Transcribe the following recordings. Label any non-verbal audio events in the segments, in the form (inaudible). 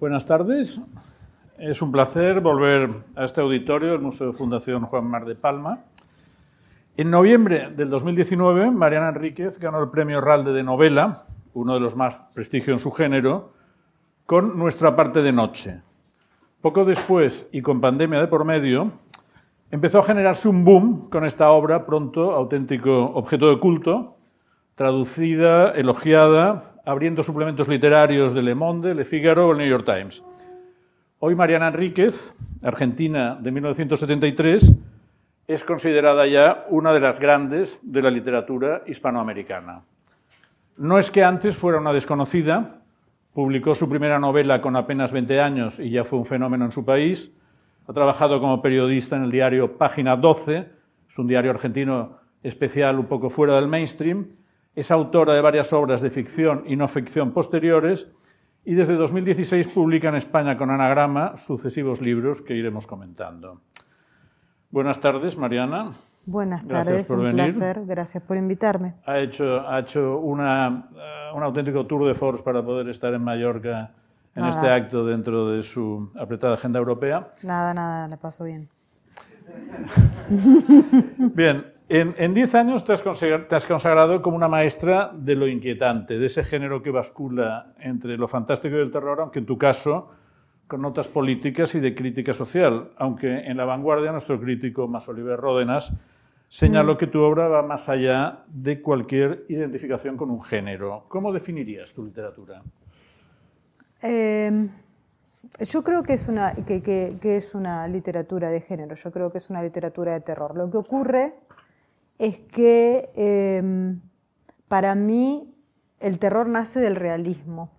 Buenas tardes. Es un placer volver a este auditorio del Museo de Fundación Juan Mar de Palma. En noviembre del 2019, Mariana Enríquez ganó el premio Ralde de novela, uno de los más prestigiosos en su género, con Nuestra parte de noche. Poco después, y con pandemia de por medio, empezó a generarse un boom con esta obra, pronto auténtico objeto de culto, traducida, elogiada, abriendo suplementos literarios de Le Monde, Le Figaro o el New York Times. Hoy Mariana Enríquez, argentina de 1973, es considerada ya una de las grandes de la literatura hispanoamericana. No es que antes fuera una desconocida, publicó su primera novela con apenas 20 años y ya fue un fenómeno en su país, ha trabajado como periodista en el diario Página 12, es un diario argentino especial un poco fuera del mainstream, es autora de varias obras de ficción y no ficción posteriores y desde 2016 publica en España con anagrama sucesivos libros que iremos comentando. Buenas tardes, Mariana. Buenas tardes, un placer, gracias por invitarme. Ha hecho, ha hecho una, uh, un auténtico tour de force para poder estar en Mallorca en este acto dentro de su apretada agenda europea. Nada, nada, le paso bien. (laughs) bien, en 10 años te has, te has, consagrado como una maestra de lo inquietante, de ese género que bascula entre lo fantástico y el terror, aunque en tu caso con notas políticas y de crítica social, aunque en la vanguardia nuestro crítico más Oliver Ródenas señaló mm. que tu obra va más allá de cualquier identificación con un género. ¿Cómo definirías tu literatura? Eh, yo creo que es, una, que, que, que es una literatura de género, yo creo que es una literatura de terror. Lo que ocurre es que em, para mí el terror nace del realismo.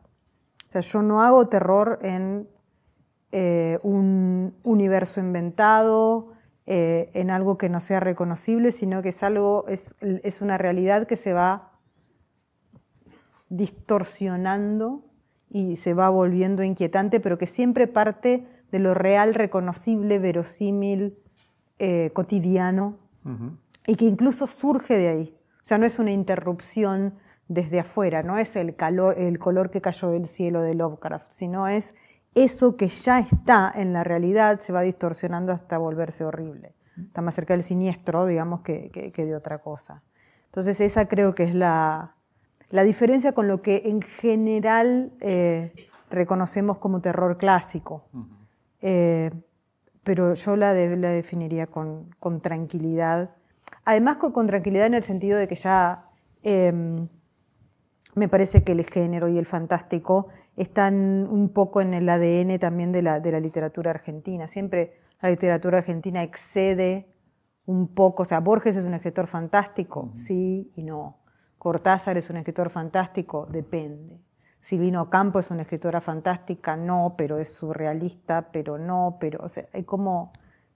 O sea, yo no hago terror en eh, un universo inventado, eh, en algo que no sea reconocible, sino que es algo, es, es una realidad que se va distorsionando y se va volviendo inquietante, pero que siempre parte de lo real, reconocible, verosímil, eh, cotidiano. Y que incluso surge de ahí. O sea, no es una interrupción desde afuera, no es el, calor, el color que cayó del cielo de Lovecraft, sino es eso que ya está en la realidad, se va distorsionando hasta volverse horrible. Está más cerca del siniestro, digamos, que, que, de otra cosa. Entonces esa creo que es la, la diferencia con lo que en general eh, reconocemos como terror clásico. Eh, pero yo la, la definiría con, con tranquilidad Además con, tranquilidad en el sentido de que ya em, me parece que el género y el fantástico están un poco en el ADN también de la, de la literatura argentina. Siempre la literatura argentina excede un poco, o sea, Borges es un escritor fantástico, sí y no. Cortázar es un escritor fantástico, depende. Silvino Campo es una escritora fantástica, no, pero es surrealista, pero no, pero, o sea, hay como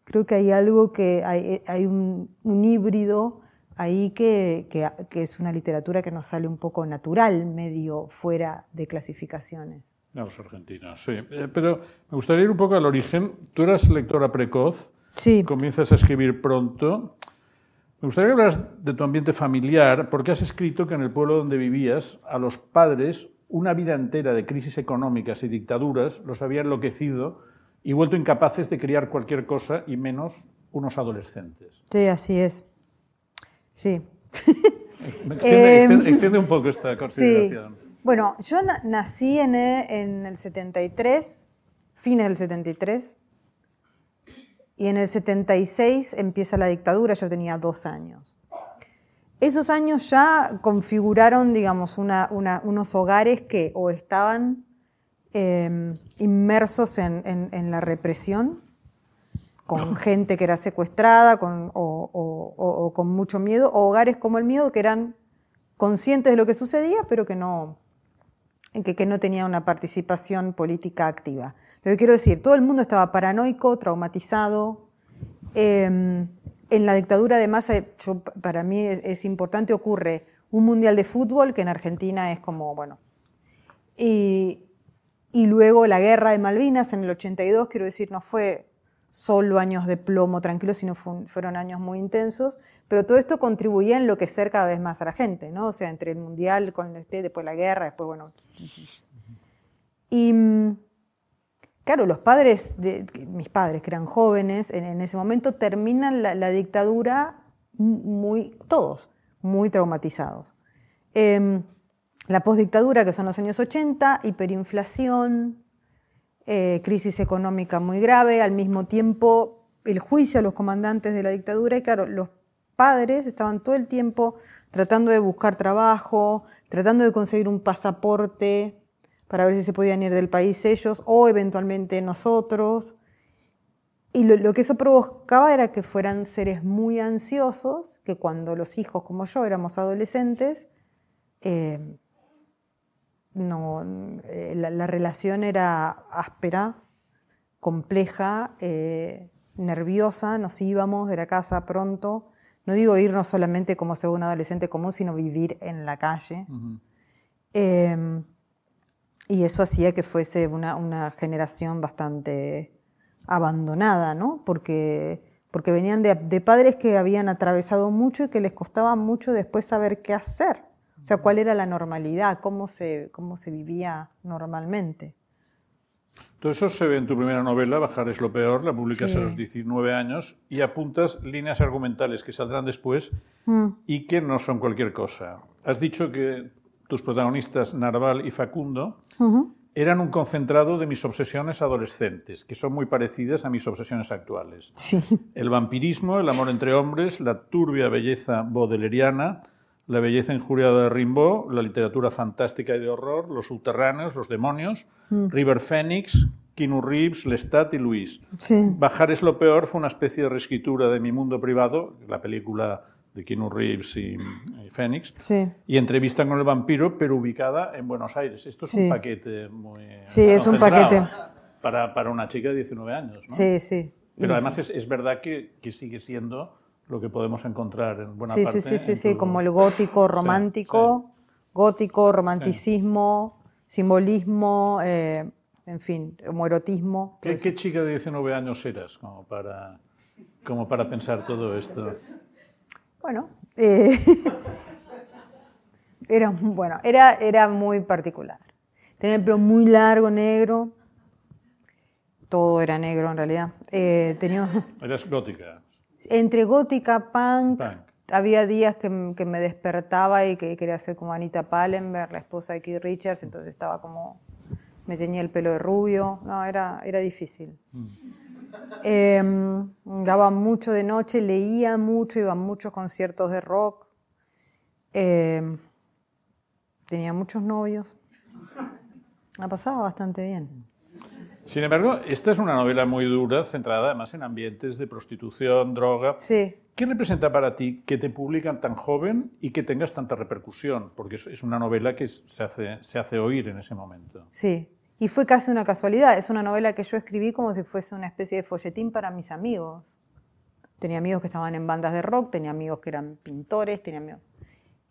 creo que hay algo que hay, hay un, híbrido ahí que, que, es una literatura que nos sale un poco natural, medio fuera de clasificaciones. Los argentinos, sí. Eh, pero me gustaría ir un poco al origen. Tú eras lectora precoz, sí. comienzas a escribir pronto. Me gustaría que hablaras de tu ambiente familiar, porque has escrito que en el pueblo donde vivías, a los padres, una vida entera de crisis económicas y dictaduras los había enloquecido y vuelto incapaces de criar cualquier cosa y menos unos adolescentes. Sí, así es. Sí. (laughs) Extiende, extiende, un poco esta consideración. Sí. Bueno, yo nací en en el 73, fines del 73, y en el 76 empieza la dictadura, yo tenía dos años. Esos años ya configuraron, digamos, una, una, unos hogares que o estaban Em, inmersos en, la represión, con gente que era secuestrada con, o, con mucho miedo, o hogares como el miedo que eran conscientes de lo que sucedía, pero que no, que, que no tenían una participación política activa. Lo que quiero decir, todo el mundo estaba paranoico, traumatizado. Em, en la dictadura, además, eh, para mí es, es, importante, ocurre un mundial de fútbol, que en Argentina es como, bueno. Y, y luego la guerra de Malvinas en el 82, quiero decir, no fue solo años de plomo tranquilo, sino fueron años muy intensos, pero todo esto contribuía a enloquecer cada vez más a la gente, ¿no? O sea, entre el mundial, con este, después la guerra, después, bueno. Y, claro, los padres, mis padres que eran jóvenes, en, ese momento terminan la, dictadura muy, todos, muy traumatizados. Em, la postdictadura, que son los años 80, hiperinflación, eh, crisis económica muy grave, al mismo tiempo el juicio a los comandantes de la dictadura y claro, los padres estaban todo el tiempo tratando de buscar trabajo, tratando de conseguir un pasaporte para ver si se podían ir del país ellos o eventualmente nosotros. Y lo, que eso provocaba era que fueran seres muy ansiosos, que cuando los hijos como yo éramos adolescentes, eh, no, eh, la, relación era áspera, compleja, eh, nerviosa, nos íbamos de la casa pronto. No digo irnos solamente como ser un adolescente común, sino vivir en la calle. Y eso hacía que fuese una, generación bastante abandonada, ¿no? Porque, porque venían de, padres que habían atravesado mucho y que les costaba mucho después saber qué hacer. O sea, cuál era la normalidad, cómo se, cómo se vivía normalmente. Todo eso se ve en tu primera novela, Bajar es lo peor, la publicas a los 19 años y apuntas líneas argumentales que saldrán después mm. y que no son cualquier cosa. Has dicho que tus protagonistas, Narval y Facundo, eran un concentrado de mis obsesiones adolescentes, que son muy parecidas a mis obsesiones actuales. Sí. El vampirismo, el amor entre hombres, la turbia belleza bodeleriana, la belleza injuriada de Rimbaud, la literatura fantástica y de horror, los subterráneos, los demonios, mm. River Phoenix, Keanu Reeves, Lestat y Luis. Sí. Bajar es lo peor fue una especie de reescritura de mi mundo privado, la película de Keanu Reeves y, Fénix, y entrevista con el vampiro, pero ubicada en Buenos Aires. Esto es un paquete muy... Sí, es un paquete. Para, para, una chica de 19 años, ¿no? Sí, sí. Pero además es, es verdad que, que, sigue siendo lo que podemos encontrar en buena parte. Sí, sí, sí, sí, como el gótico romántico, gótico, romanticismo, simbolismo, eh, en fin, homoerotismo. ¿Qué, ¿Qué, chica de 19 años eras como para, como para pensar todo esto? Bueno, eh, (laughs) era, bueno era, era muy particular. Tenía el pelo muy largo, negro. Todo era negro en realidad. Eh, tenía... ¿Eras gótica? Entre gótica, punk. Había días que, me despertaba y que quería ser como Anita Pallenberg, la esposa de Keith Richards, entonces estaba como... Me tenía el pelo de rubio. No, era, era difícil. Mm. Eh, daba mucho de noche, leía mucho, iba a muchos conciertos de rock. Em, tenía muchos novios. Ha pasado bastante bien. Sin embargo, esta es una novela muy dura, centrada además en ambientes de prostitución, droga. Sí. ¿Qué representa para ti que te publican tan joven y que tengas tanta repercusión? Porque es una novela que se hace, se hace oír en ese momento. Sí, y fue casi una casualidad. Es una novela que yo escribí como si fuese una especie de folletín para mis amigos. Tenía amigos que estaban en bandas de rock, tenía amigos que eran pintores, tenía amigos...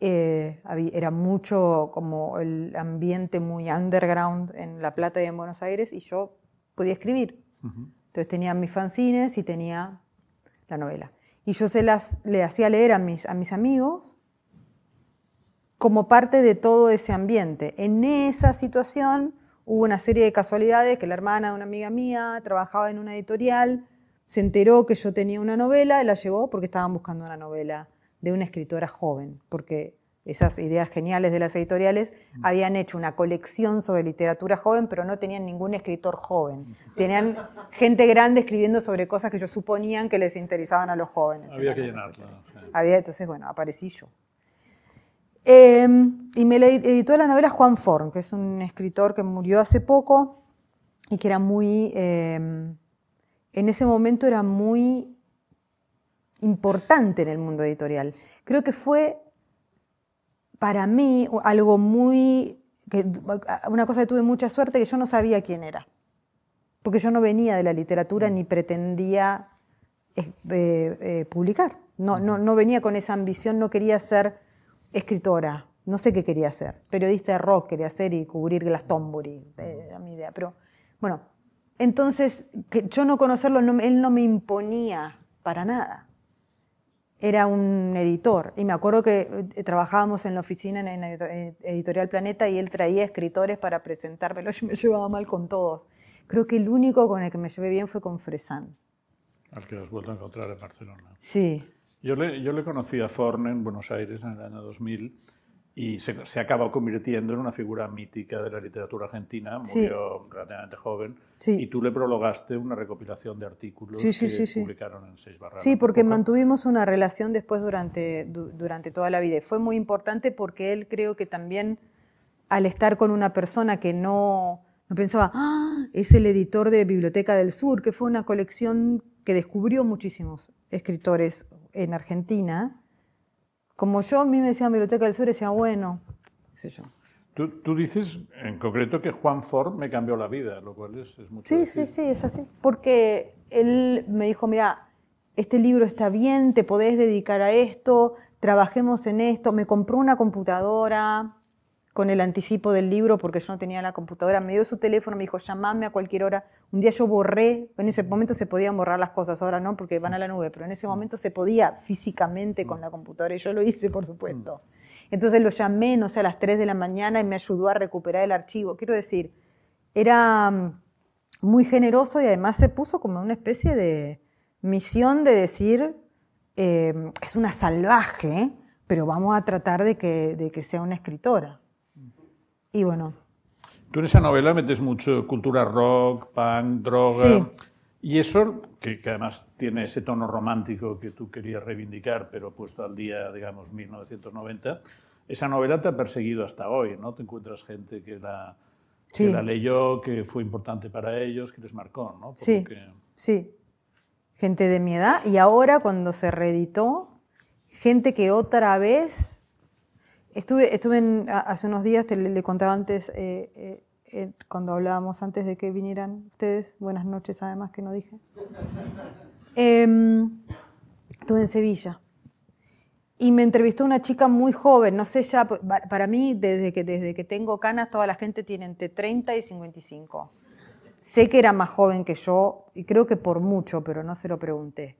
Eh, era mucho como el ambiente muy underground en La Plata y en Buenos Aires y yo podía escribir. Entonces tenía mis fanzines y tenía la novela. Y yo se las le hacía leer a mis, a mis amigos como parte de todo ese ambiente. En esa situación hubo una serie de casualidades que la hermana de una amiga mía trabajaba en una editorial, se enteró que yo tenía una novela y la llevó porque estaban buscando una novela de una escritora joven, porque esas ideas geniales de las editoriales habían hecho una colección sobre literatura joven, pero no tenían ningún escritor joven. Tenían gente grande escribiendo sobre cosas que ellos suponían que les interesaban a los jóvenes. Había que llenarla. Había, entonces, bueno, aparecí yo. Em, y me editó la novela Juan Forn, que es un escritor que murió hace poco y que era muy, em, en ese momento era muy importante en el mundo editorial. Creo que fue para mí algo muy, una cosa que tuve mucha suerte, que yo no sabía quién era, porque yo no venía de la literatura ni pretendía eh, eh, publicar, no, no, no venía con esa ambición, no quería ser escritora, no sé qué quería hacer, periodista de rock quería ser y cubrir Glastonbury, era mi idea, pero bueno, entonces que yo no conocerlo, él no me imponía para nada. Era un editor y me acuerdo que eh, trabajábamos en la oficina en, Editorial Planeta y él traía escritores para presentármelo, (laughs) yo me llevaba mal con todos. Creo que el único con el que me llevé bien fue con Fresán. Al que has vuelto a encontrar en Barcelona. Sí. Yo le, yo le conocí a Forne en Buenos Aires en el año 2000 y se, se acaba convirtiendo en una figura mítica de la literatura argentina, Sí. murió relativamente joven, Sí. y tú le prologaste una recopilación de artículos Sí, sí, que sí, sí. publicaron en Seis Barradas. Sí, porque poco. mantuvimos una relación después durante, du- durante toda la vida. Y Fue muy importante porque él creo que también al estar con una persona que no, no pensaba, ah, es el editor de Biblioteca del Sur, que fue una colección que descubrió muchísimos escritores en Argentina. Como yo, a mí me decían Biblioteca del Sur, decía, bueno, qué sé yo. Tú, tú dices en concreto que Juan Ford me cambió la vida, lo cual es, es mucho Sí, decir. sí, sí, es así. Porque él me dijo, mira, este libro está bien, te podés dedicar a esto, trabajemos en esto. Me compró una computadora con el anticipo del libro porque yo no tenía la computadora. Me dio su teléfono, me dijo, llamame a cualquier hora. Un día yo borré, en ese momento se podían borrar las cosas, ahora no porque van a la nube, pero en ese momento se podía físicamente con la computadora y yo lo hice, por supuesto. Entonces lo llamé, no sé, a las 3 de la mañana y me ayudó a recuperar el archivo. Quiero decir, era mm, muy generoso y además se puso como una especie de misión de decir, eh, es una salvaje, pero vamos a tratar de que, de que sea una escritora. Y bueno, Tú en esa novela metes mucho cultura rock, punk, droga. Sí. Y eso, que, que además tiene ese tono romántico que tú querías reivindicar, pero puesto al día, digamos, 1990, esa novela te ha perseguido hasta hoy, ¿no? Te encuentras gente que la, que la leyó, que fue importante para ellos, que les marcó, ¿no? Por Sí. sí, gente de mi edad. Y ahora cuando se reeditó, gente que otra vez... Estuve, estuve hace unos días, te le, contaba antes, eh, eh, eh, cuando hablábamos antes de que vinieran ustedes, buenas noches además que no dije. Em, estuve en Sevilla. Y me entrevistó una chica muy joven, no sé ya, pa- para mí desde que, desde que tengo canas toda la gente tiene entre 30 y 55. Sé que era más joven que yo, y creo que por mucho, pero no se lo pregunté.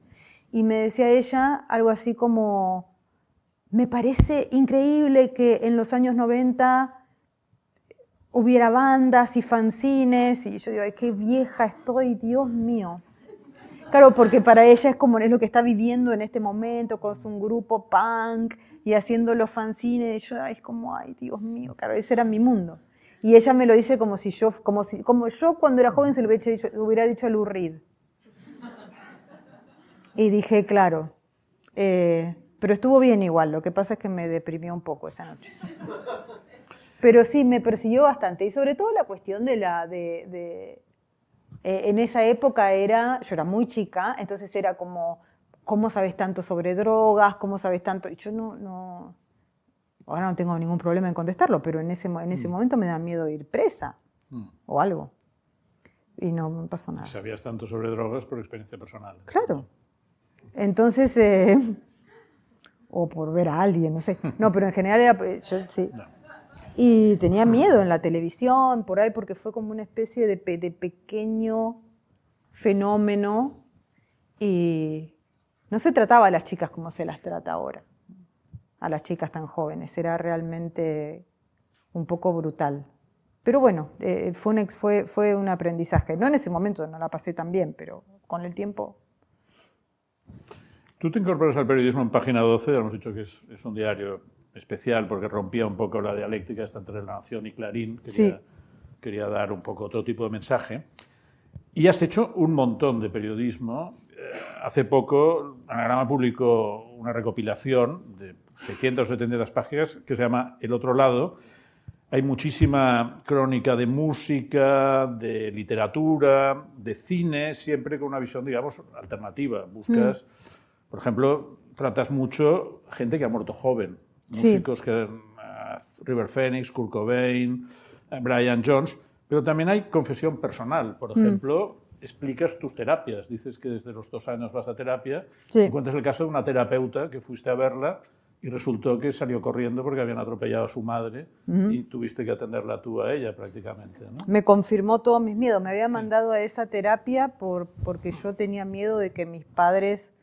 Y me decía ella algo así como, me parece increíble que en los años 90 hubiera bandas y fanzines, y yo digo, ay, qué vieja estoy, Dios mío. Claro, porque para ella es como es lo que está viviendo en este momento con su grupo punk y haciendo los fanzines. Y yo ay, es como, ay, Dios mío, claro, ese era mi mundo. Y ella me lo dice como si yo, como si, como yo cuando era joven se lo hubiera dicho, a Lou Reed. Y dije, claro, eh, pero estuvo bien igual. Lo que pasa es que me deprimió un poco esa noche. Pero sí, me persiguió bastante. Y sobre todo la cuestión de la. De, de- eh, en esa época era. Yo era muy chica, entonces era como. ¿Cómo sabes tanto sobre drogas? ¿Cómo sabes tanto? Y yo no. no ahora no tengo ningún problema en contestarlo, pero en ese, en ese momento me da miedo ir presa Mm. o algo. Y no me pasó nada. Sabías tanto sobre drogas por experiencia personal. Claro. Entonces, eh, o por ver a alguien, no sé. (laughs) No, pero en general era, pues, yo sí. No. Y tenía miedo en la televisión, por ahí, porque fue como una especie de, pe- de pequeño fenómeno y no se trataba a las chicas como se las trata ahora, a las chicas tan jóvenes. Era realmente un poco brutal. Pero bueno, eh, fue, un, fue, fue un aprendizaje. No en ese momento, no la pasé tan bien, pero con el tiempo Tú te incorporas al periodismo en Página 12, ya hemos dicho que es, es un diario especial porque rompía un poco la dialéctica esta entre La Nación y Clarín, quería, Sí. quería dar un poco otro tipo de mensaje. Y has hecho un montón de periodismo. Eh, hace poco Anagrama publicó una recopilación de 600 o 700 páginas que se llama El otro lado. Hay muchísima crónica de música, de literatura, de cine, siempre con una visión, digamos, alternativa. Buscas, por ejemplo, tratas mucho gente que ha muerto joven, Sí. músicos que eh, River Phoenix, Kurt Cobain, eh, Brian Jones, pero también hay confesión personal. Por ejemplo, explicas tus terapias. Dices que desde los dos años vas a terapia. Sí. Y cuentas el caso de una terapeuta que fuiste a verla y resultó que salió corriendo porque habían atropellado a su madre y tuviste que atenderla tú a ella prácticamente. ¿no? me confirmó todos mis miedos. Me había mandado a esa terapia por, porque yo tenía miedo de que mis padres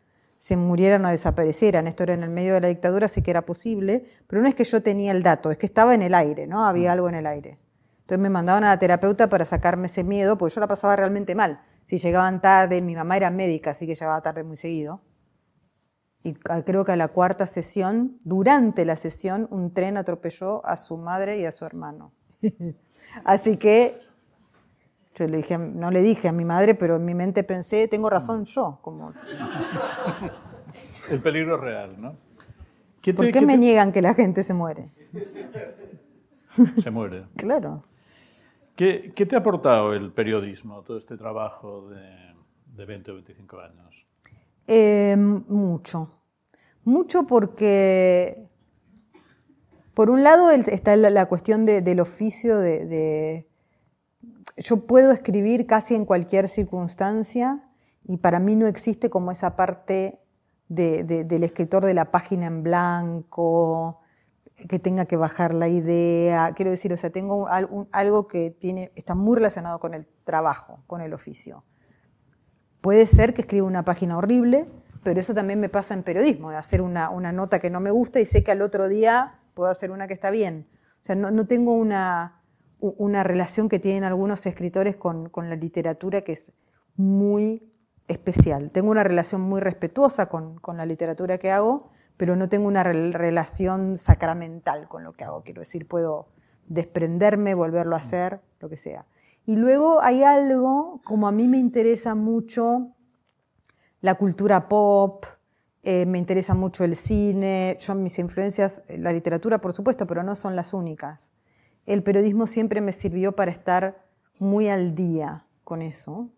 se murieran o desaparecieran. Esto era en el medio de la dictadura, así que era posible, pero no es que yo tenía el dato, es que estaba en el aire, ¿no? Había algo en el aire. Entonces me mandaban a la terapeuta para sacarme ese miedo, porque yo la pasaba realmente mal. Si llegaban tarde, mi mamá era médica, así que llegaba tarde muy seguido. Y creo que a la cuarta sesión, durante la sesión, un tren atropelló a su madre y a su hermano. (laughs) así que yo le dije, no le dije a mi madre, pero en mi mente pensé, tengo razón yo. Como... El peligro real, ¿no? ¿Por qué, me niegan que la gente se muere? Se muere. (laughs) claro. ¿Qué, te ha aportado el periodismo, todo este trabajo de, 20 o 25 años? Eh, mucho. Mucho porque, por un lado, está la, cuestión del oficio de, Yo puedo escribir casi en cualquier circunstancia y para mí no existe como esa parte del escritor de la página en blanco, que tenga que bajar la idea. Quiero decir, o sea, tengo algo que tiene, está muy relacionado con el trabajo, con el oficio. Puede ser que escriba una página horrible, pero eso también me pasa en periodismo, de hacer una, nota que no me gusta y sé que al otro día puedo hacer una que está bien. O sea, no, tengo una, una, relación que tienen algunos escritores con, con, la literatura que es muy especial. Tengo una relación muy respetuosa con, con la literatura que hago, pero no tengo una relación sacramental con lo que hago. Quiero decir, puedo desprenderme, volverlo a hacer, lo que sea. Y luego hay algo, como a mí me interesa mucho la cultura pop, eh, me interesa mucho el cine, yo mis influencias, la literatura por supuesto, pero no son las únicas. El periodismo siempre me sirvió para estar muy al día con eso,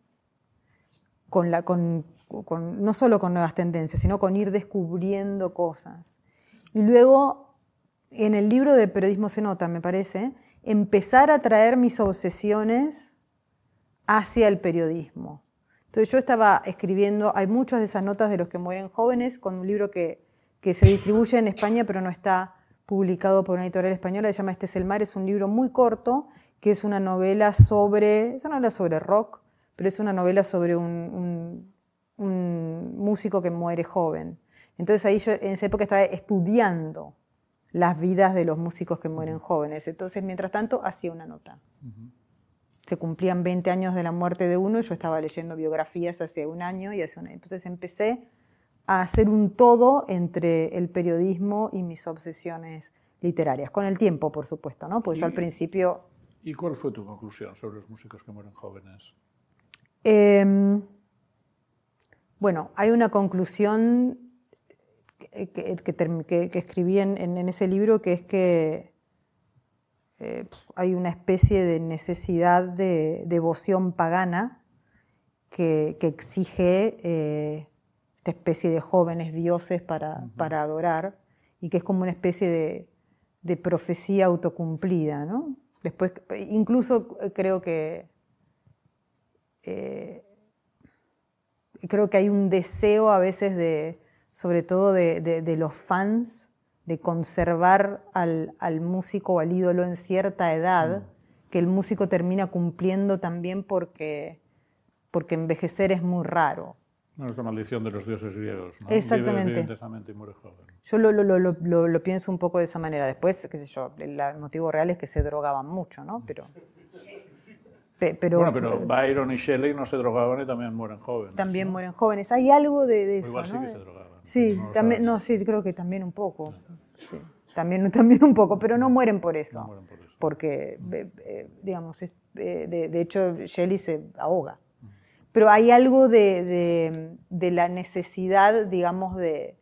con, la, con no solo con nuevas tendencias, sino con ir descubriendo cosas. Y luego, en el libro de Periodismo se nota, me parece, empezar a traer mis obsesiones hacia el periodismo. Entonces yo estaba escribiendo, hay muchas de esas notas de los que mueren jóvenes, con un libro que, que se distribuye en España, pero no está publicado por una editorial española, se llama Este es el mar, es un libro muy corto, que es una novela sobre, es una novela sobre rock, pero es una novela sobre un un músico que muere joven. Entonces ahí yo en esa época estaba estudiando las vidas de los músicos que mueren jóvenes. Entonces, mientras tanto, hacía una nota. Se cumplían 20 años de la muerte de uno y yo estaba leyendo biografías hace un año y hace un Entonces empecé a hacer un todo entre el periodismo y mis obsesiones literarias. Con el tiempo, por supuesto, ¿no? Pues al principio... ¿Y cuál fue tu conclusión sobre los músicos que mueren jóvenes? Eh, bueno, hay una conclusión que, escribí en, ese libro que es que eh, hay una especie de necesidad de devoción pagana que, exige eh, esta especie de jóvenes dioses para, adorar y que es como una especie de, profecía autocumplida. ¿no? Después, incluso creo que eh, creo que hay un deseo a veces de, sobre todo de, los fans, de conservar al, músico o al ídolo en cierta edad, mm. que el músico termina cumpliendo también porque, porque envejecer es muy raro. No, es la maldición de los dioses griegos. ¿no? Exactamente. y muere joven. Yo lo, lo, lo, lo, pienso un poco de esa manera. Después, qué sé yo, el motivo real es que se drogaban mucho, ¿no? Pero pero, bueno, pero Byron y Shelley no se drogaban y también mueren jóvenes. También mueren jóvenes. Hay algo de, eso. Igual sí que se drogaban. Sí, también, no, sí, creo que también un poco. Sí, también, (laughs) también un poco, pero no mueren por eso. No mueren por eso. Porque, digamos, de, de, hecho, Shelley se ahoga. Pero hay algo de, de la necesidad, digamos, de,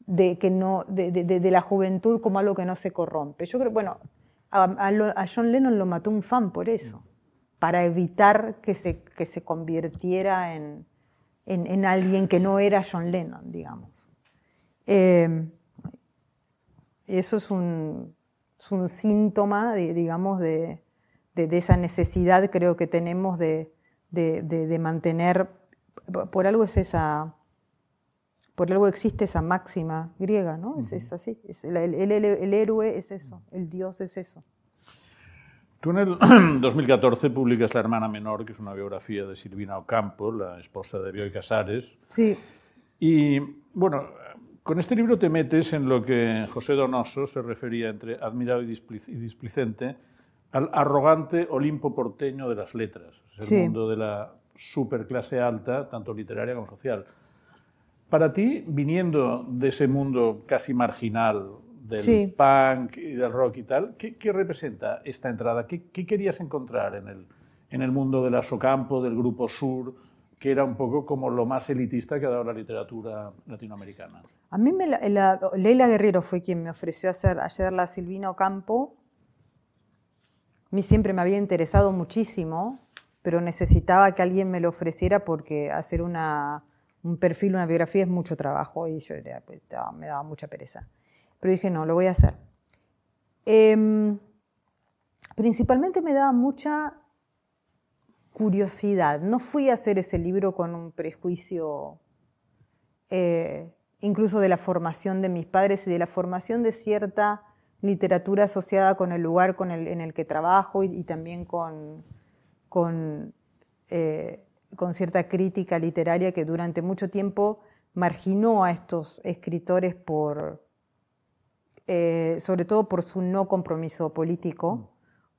de, que no, de, la juventud como algo que no se corrompe. Yo creo, bueno, a, John Lennon lo mató un fan por eso para evitar que se, que se convirtiera en, en, alguien que no era John Lennon, digamos. Eh, eso es un, es un síntoma, digamos, de, de, esa necesidad creo que tenemos de, mantener, por algo es esa, por algo existe esa máxima griega, ¿no? Es, así, el, el héroe es eso, el dios es eso. Tú en el (clears throat) 2014 publicas La hermana menor, que es una biografía de Silvina Ocampo, la esposa de Bioy Casares. Sí. Y bueno, con este libro te metes en lo que José Donoso se refería entre admirado y displicente al arrogante Olimpo porteño de las letras. Es el mundo de la superclase alta, tanto literaria como social. Para ti, viniendo de ese mundo casi marginal del punk y del rock y tal, ¿qué, representa esta entrada? ¿Qué, querías encontrar en el, en el mundo del Asocampo, del Grupo Sur, que era un poco como lo más elitista que ha dado la literatura latinoamericana? A mí me Leila Guerrero fue quien me ofreció hacer ayer la Silvina Ocampo. A mí siempre me había interesado muchísimo, pero necesitaba que alguien me lo ofreciera porque hacer una un perfil, una biografía es mucho trabajo y yo pues, me daba mucha pereza. Pero dije, no, lo voy a hacer. Em, principalmente me daba mucha curiosidad. No fui a hacer ese libro con un prejuicio, eh, incluso de la formación de mis padres y de la formación de cierta literatura asociada con el lugar con el, en el que trabajo y, también con, con eh, con cierta crítica literaria que durante mucho tiempo marginó a estos escritores por, eh, sobre todo por su no compromiso político mm.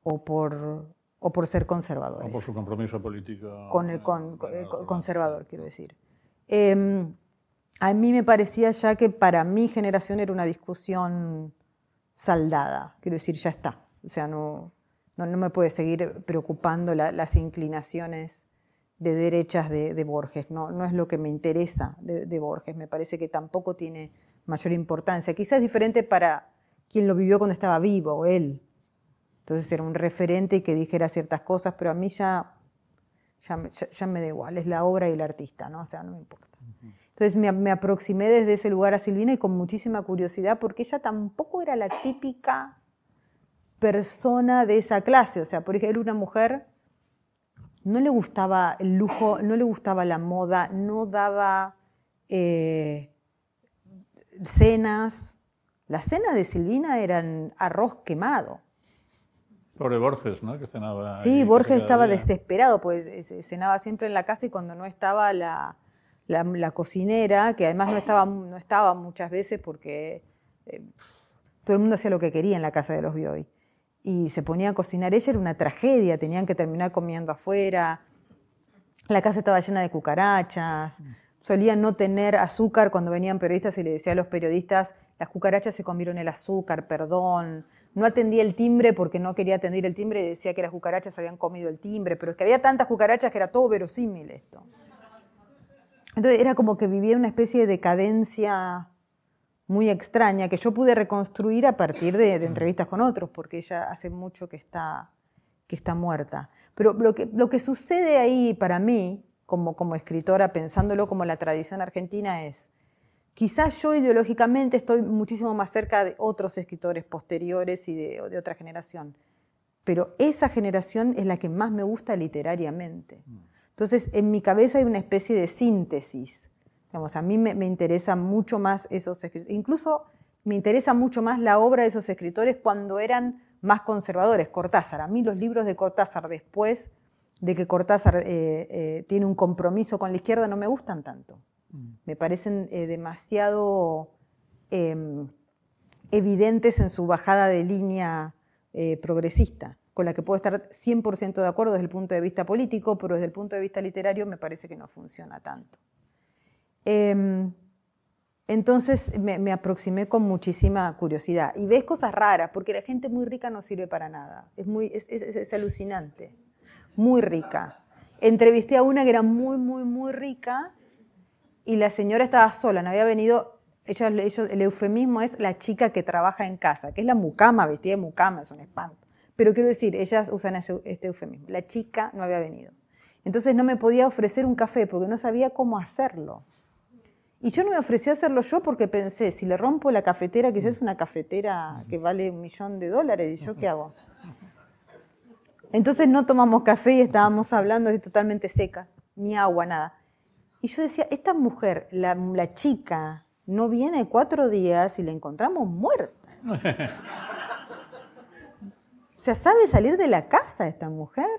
o, por, o por ser conservadores. O por su compromiso político. Con el eh, conservador, quiero decir. Em, a mí me parecía ya que para mi generación era una discusión saldada, quiero decir, ya está. O sea, no, no, me puede seguir preocupando las inclinaciones de derechas de, Borges, no, no, es lo que me interesa de, Borges, me parece que tampoco tiene mayor importancia. Quizás es diferente para quien lo vivió cuando estaba vivo, él. Entonces era un referente que dijera ciertas cosas, pero a mí ya, ya, me da igual, es la obra y el artista, ¿no? O sea, no me importa. Entonces me, me, aproximé desde ese lugar a Silvina y con muchísima curiosidad, porque ella tampoco era la típica persona de esa clase, o sea, por ejemplo, era una mujer no le gustaba el lujo, no le gustaba la moda, no daba eh, cenas. Las cenas de Silvina eran arroz quemado. Pobre Borges, ¿no? Que cenaba. Sí, Borges estaba desesperado, pues eh, cenaba siempre en la casa y cuando no estaba la, cocinera, que además no estaba, no estaba muchas veces porque eh, todo el mundo hacía lo que quería en la casa de los Bioy y se ponía a cocinar. Ella era una tragedia, tenían que terminar comiendo afuera. La casa estaba llena de cucarachas. Solía no tener azúcar cuando venían periodistas y le decía a los periodistas, las cucarachas se comieron el azúcar, perdón. No atendía el timbre porque no quería atender el timbre y decía que las cucarachas habían comido el timbre, pero es que había tantas cucarachas que era todo verosímil esto. Entonces era como que vivía una especie de decadencia muy extraña que yo pude reconstruir a partir de, entrevistas con otros, porque ella hace mucho que está, que está muerta. Pero lo que, lo que sucede ahí para mí, como, como escritora, pensándolo como la tradición argentina, es, quizás yo ideológicamente estoy muchísimo más cerca de otros escritores posteriores y de, de otra generación, pero esa generación es la que más me gusta literariamente. Entonces, en mi cabeza hay una especie de síntesis a mí me, interesa mucho más esos escritores, incluso me interesa mucho más la obra de esos escritores cuando eran más conservadores. Cortázar, a mí los libros de Cortázar después de que Cortázar eh, eh, tiene un compromiso con la izquierda no me gustan tanto. Mm. Me parecen eh, demasiado em, evidentes en su bajada de línea progresista, con la que puedo estar 100% de acuerdo desde el punto de vista político, pero desde el punto de vista literario me parece que no funciona tanto. Em, entonces me, aproximé con muchísima curiosidad. Y ves cosas raras, porque la gente muy rica no sirve para nada. Es, muy, es, alucinante. Muy rica. Entrevisté a una que era muy, muy, muy rica y la señora estaba sola, no había venido. Ella, el eufemismo es la chica que trabaja en casa, que es la mucama, vestida de mucama, es un espanto. Pero quiero decir, ellas usan este eufemismo. La chica no había venido. Entonces no me podía ofrecer un café porque no sabía cómo hacerlo. Y yo no me ofrecí a hacerlo yo porque pensé, si le rompo la cafetera, quizás es una cafetera que vale un millón de dólares, ¿y yo qué hago? Entonces no tomamos café y estábamos hablando de totalmente secas, ni agua, nada. Y yo decía, esta mujer, la, chica, no viene cuatro días y la encontramos muerta. (laughs) O sea, ¿sabe salir de la casa esta mujer?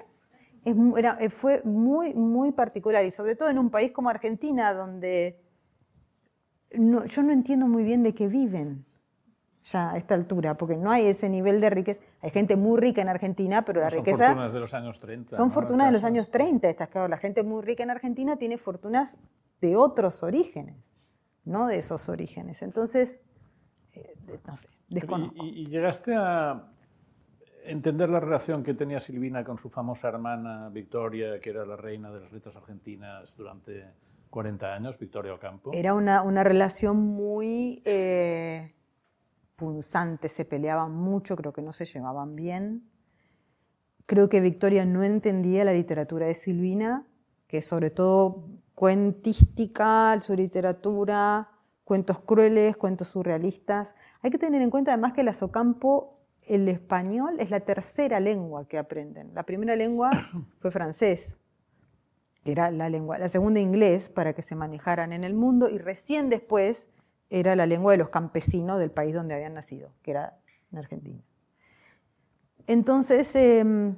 fue muy, muy particular y sobre todo en un país como Argentina, donde yo no entiendo muy bien de qué viven. ya a esta altura, porque no hay ese nivel de riqueza. Hay gente muy rica en Argentina, pero la riqueza... Son fortunas de los años 30. Son fortunas de los años 30, estas, claro. La gente muy rica en Argentina tiene fortunas de otros orígenes, no de esos orígenes. Entonces, eh, no sé, desconozco. ¿Y, llegaste a entender la relación que tenía Silvina con su famosa hermana Victoria, que era la reina de las letras argentinas durante 40 años, Victoria Ocampo? Era una, una relación muy... Eh, punzantes, se peleaban mucho, creo que no se llevaban bien. Creo que Victoria no entendía la literatura de Silvina, que sobre todo cuentística, su literatura, cuentos crueles, cuentos surrealistas. Hay que tener en cuenta además que la Socampo, el español es la tercera lengua que aprenden. La primera lengua (coughs) fue francés, que era la lengua, la segunda inglés para que se manejaran en el mundo y recién después era la lengua de los campesinos del país donde habían nacido, que era en Argentina. Entonces, em,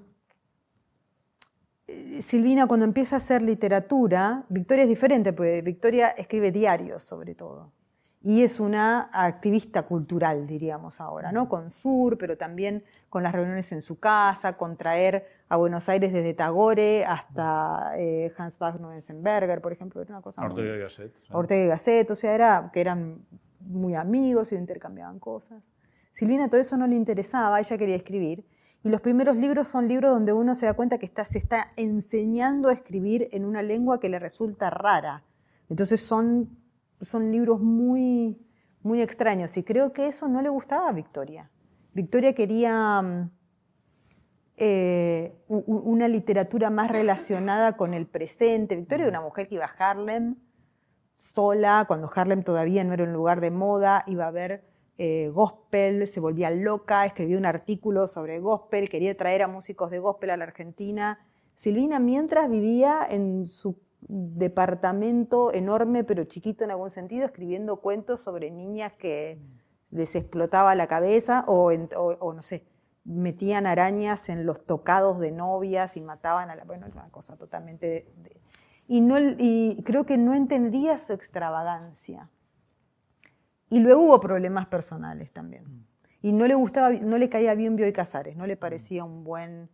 Silvina cuando empieza a hacer literatura, Victoria es diferente, porque Victoria escribe diarios sobre todo. Y es una activista cultural, diríamos ahora, ¿no? Con Sur, pero también con las reuniones en su casa, con traer a Buenos Aires desde Tagore hasta eh, Hans Bach Novensenberger, por ejemplo, era una cosa Ortega y Gasset. Ortega y Gasset, o sea, era, que eran muy amigos y intercambiaban cosas. Silvina todo eso no le interesaba, ella quería escribir. Y los primeros libros son libros donde uno se da cuenta que está, se está enseñando a escribir en una lengua que le resulta rara. Entonces son, son libros muy, muy extraños. Y creo que eso no le gustaba a Victoria. Victoria quería mm, eh, una literatura más relacionada con el presente. Victoria era una mujer que iba a Harlem sola, cuando Harlem todavía no era un lugar de moda, iba a ver eh, gospel, se volvía loca, escribió un artículo sobre gospel, quería traer a músicos de gospel a la Argentina. Silvina mientras vivía en su departamento enorme pero chiquito en algún sentido, escribiendo cuentos sobre niñas que les explotaba la cabeza o no sé, metían arañas en los tocados de novias y mataban a la... Bueno, una cosa totalmente... y, no, y creo que no entendía su extravagancia. Y luego hubo problemas personales también. Y no le gustaba, no le caía bien Bioy Casares, no le parecía un buen,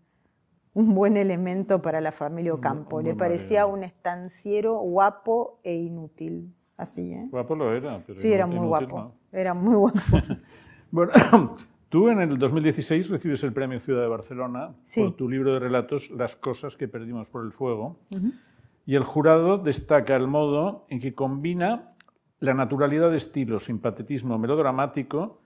un buen elemento para la familia Ocampo. le parecía un estanciero guapo e inútil. Así, ¿eh? Guapo lo era, pero Sí, era muy guapo. Era muy guapo. (laughs) bueno, (coughs) Tú en el 2016 recibes el Premio Ciudad de Barcelona por tu libro de relatos Las cosas que perdimos por el fuego. Y el jurado destaca el modo en que combina la naturalidad de estilo, simpatetismo melodramático,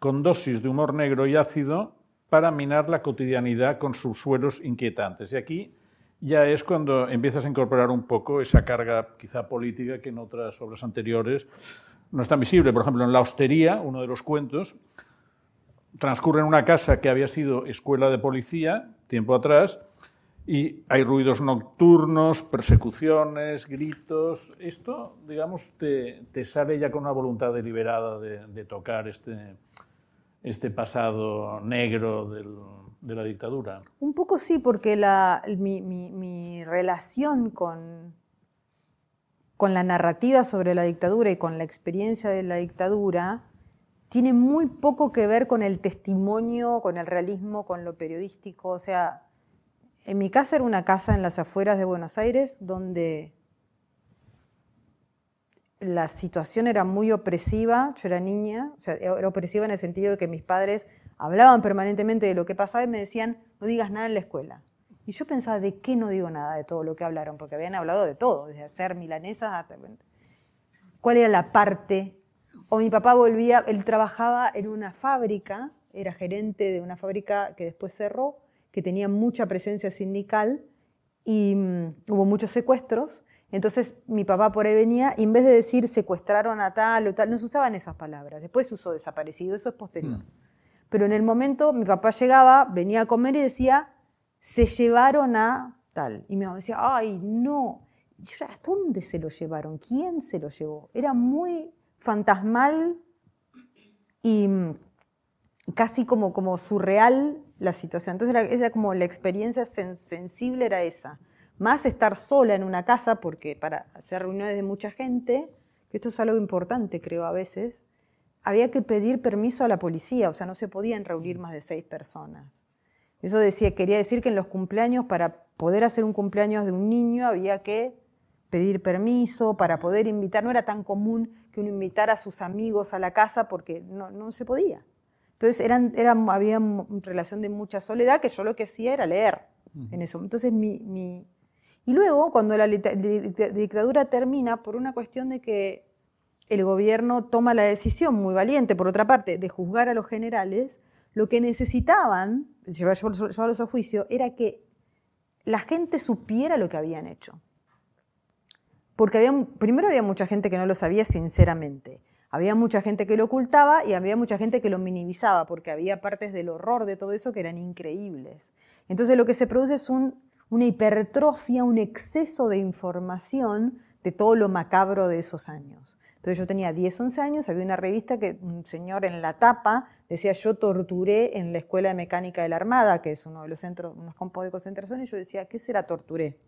con dosis de humor negro y ácido para minar la cotidianidad con sus suelos inquietantes. Y aquí ya es cuando empiezas a incorporar un poco esa carga quizá política que en otras obras anteriores no es tan visible. Por ejemplo, en La Hostería, uno de los cuentos, transcurre en una casa que había sido escuela de policía tiempo atrás y hay ruidos nocturnos, persecuciones, gritos. Esto, digamos, te, sale ya con una voluntad deliberada de, tocar este, este pasado negro de la dictadura. Un poco sí, porque mi, relación con, con la narrativa sobre la dictadura y con la experiencia de la dictadura tiene muy poco que ver con el testimonio, con el realismo, con lo periodístico. O sea, en mi casa era una casa en las afueras de Buenos Aires donde la situación era muy opresiva, yo era niña, era opresiva en el sentido de que mis padres hablaban permanentemente de lo que pasaba y me decían, no digas nada en la escuela. Y yo pensaba, ¿de qué no digo nada de todo lo que hablaron? Porque habían hablado de todo, desde hacer milanesas hasta... ¿Cuál era la parte o mi papá volvía, él trabajaba en una fábrica, era gerente de una fábrica que después cerró, que tenía mucha presencia sindical y mm, hubo muchos secuestros. Entonces mi papá por ahí venía y en vez de decir secuestraron a tal o tal, no se usaban esas palabras. Después se usó desaparecido, eso es posterior. Hmm. Pero en el momento mi papá llegaba, venía a comer y decía, se llevaron a tal. Y mi mamá decía, ay, no. Y yo, ¿a dónde se lo llevaron? ¿Quién se lo llevó? Era muy fantasmal y mm, casi como, como surreal la situación. Entonces era, como la experiencia sensible era esa. Más estar sola en una casa, porque para hacer reuniones de mucha gente, que esto es algo importante creo a veces, había que pedir permiso a la policía, o sea, no se podían reunir más de seis personas. Eso decía, quería decir que en los cumpleaños, para poder hacer un cumpleaños de un niño, había que pedir permiso, para poder invitar. No era tan común que uno invitara a sus amigos a la casa porque no, se podía. Entonces eran, había relación de mucha soledad que yo lo que hacía era leer en eso. Entonces mi, Y luego, cuando la dictadura termina, por una cuestión de que el gobierno toma la decisión, muy valiente, por otra parte, de juzgar a los generales, lo que necesitaban, llevarlos a juicio, era que la gente supiera lo que habían hecho. Porque primero había mucha gente que no lo sabía sinceramente. Había mucha gente que lo ocultaba y había mucha gente que lo minimizaba, porque había partes del horror de todo eso que eran increíbles. Entonces lo que se produce es una hipertrofia, un exceso de información de todo lo macabro de esos años. Entonces yo tenía 10, 11 años, había una revista que un señor en la tapa decía yo torturé en la Escuela de Mecánica de la Armada, que es uno de los centros, unos campos de concentración, y yo decía, ¿qué será torturé?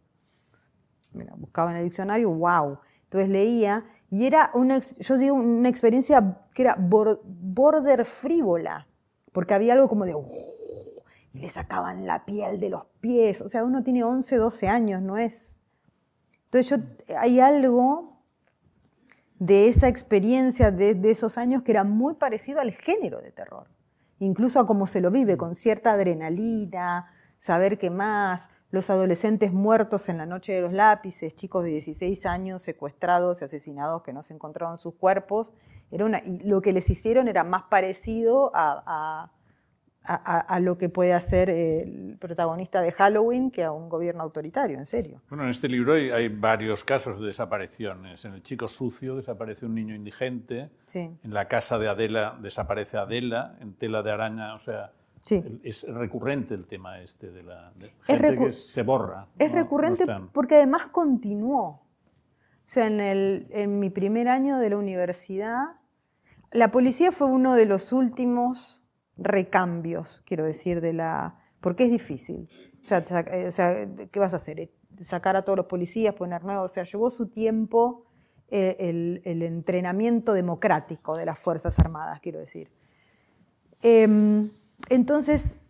buscaba en el diccionario, wow. Entonces leía, y era una, yo digo, una experiencia que era border frívola, porque había algo como de, uh, y le sacaban la piel de los pies, o sea, uno tiene 11, 12 años, no es... Entonces yo, hay algo de esa experiencia de, esos años que era muy parecido al género de terror, incluso a cómo se lo vive, con cierta adrenalina, saber qué más, los adolescentes muertos en la noche de los lápices, chicos de 16 años secuestrados y asesinados que no se encontraban sus cuerpos, era una, y lo que les hicieron era más parecido a a, lo que puede hacer el protagonista de Halloween que a un gobierno autoritario, en serio. Bueno, en este libro hay, varios casos de desapariciones. En El chico sucio desaparece un niño indigente, en la casa de Adela desaparece Adela, en Tela de Araña, o sea, es recurrente el tema este de la gente que se borra. Es recurrente porque además continuó. O sea, en, el, en mi primer año de la universidad, la policía fue uno de los últimos recambios, quiero decir, de la... porque es difícil. O sea, eh, ¿qué vas a hacer? ¿Sacar a todos los policías, poner nuevos? O sea, llevó su tiempo eh, el, entrenamiento democrático de las Fuerzas Armadas, quiero decir. Em, entonces,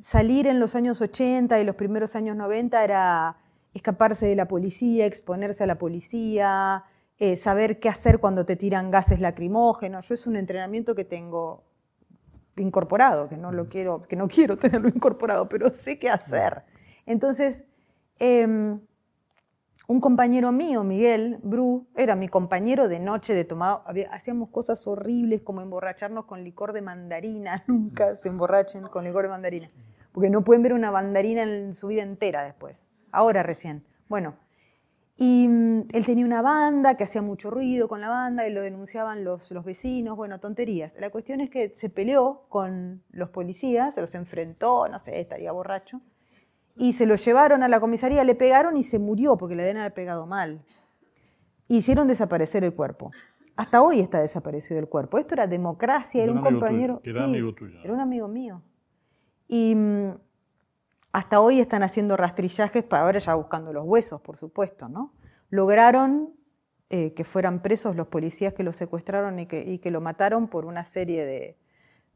salir en los años 80 y los primeros años 90 era escaparse de la policía, exponerse a la policía, eh, saber qué hacer cuando te tiran gases lacrimógenos. Yo es un entrenamiento que tengo incorporado, que no lo quiero, que no (laughs) quiero tenerlo incorporado, pero sé qué hacer. Entonces, em, un compañero mío, Miguel Bru, era mi compañero de noche de tomado. hacíamos cosas horribles como emborracharnos con licor de mandarina. (laughs) Nunca se emborrachen con licor de mandarina. Porque no pueden ver una mandarina en su vida entera después. Ahora recién. Bueno, y mm, él tenía una banda que hacía mucho ruido con la banda y lo denunciaban los, los, vecinos, bueno, tonterías. La cuestión es que se peleó con los policías, se los enfrentó, no sé, estaría borracho, y se lo llevaron a la comisaría, le pegaron y se murió porque le habían haber pegado mal. Hicieron desaparecer el cuerpo. Hasta hoy está desaparecido el cuerpo. Esto era democracia, era un, compañero. era amigo tuyo. Era un amigo mío. Y mm, hasta hoy están haciendo rastrillajes para ahora ya buscando los huesos, por supuesto, ¿no? Lograron eh, que fueran presos los policías que lo secuestraron y que, lo mataron por una serie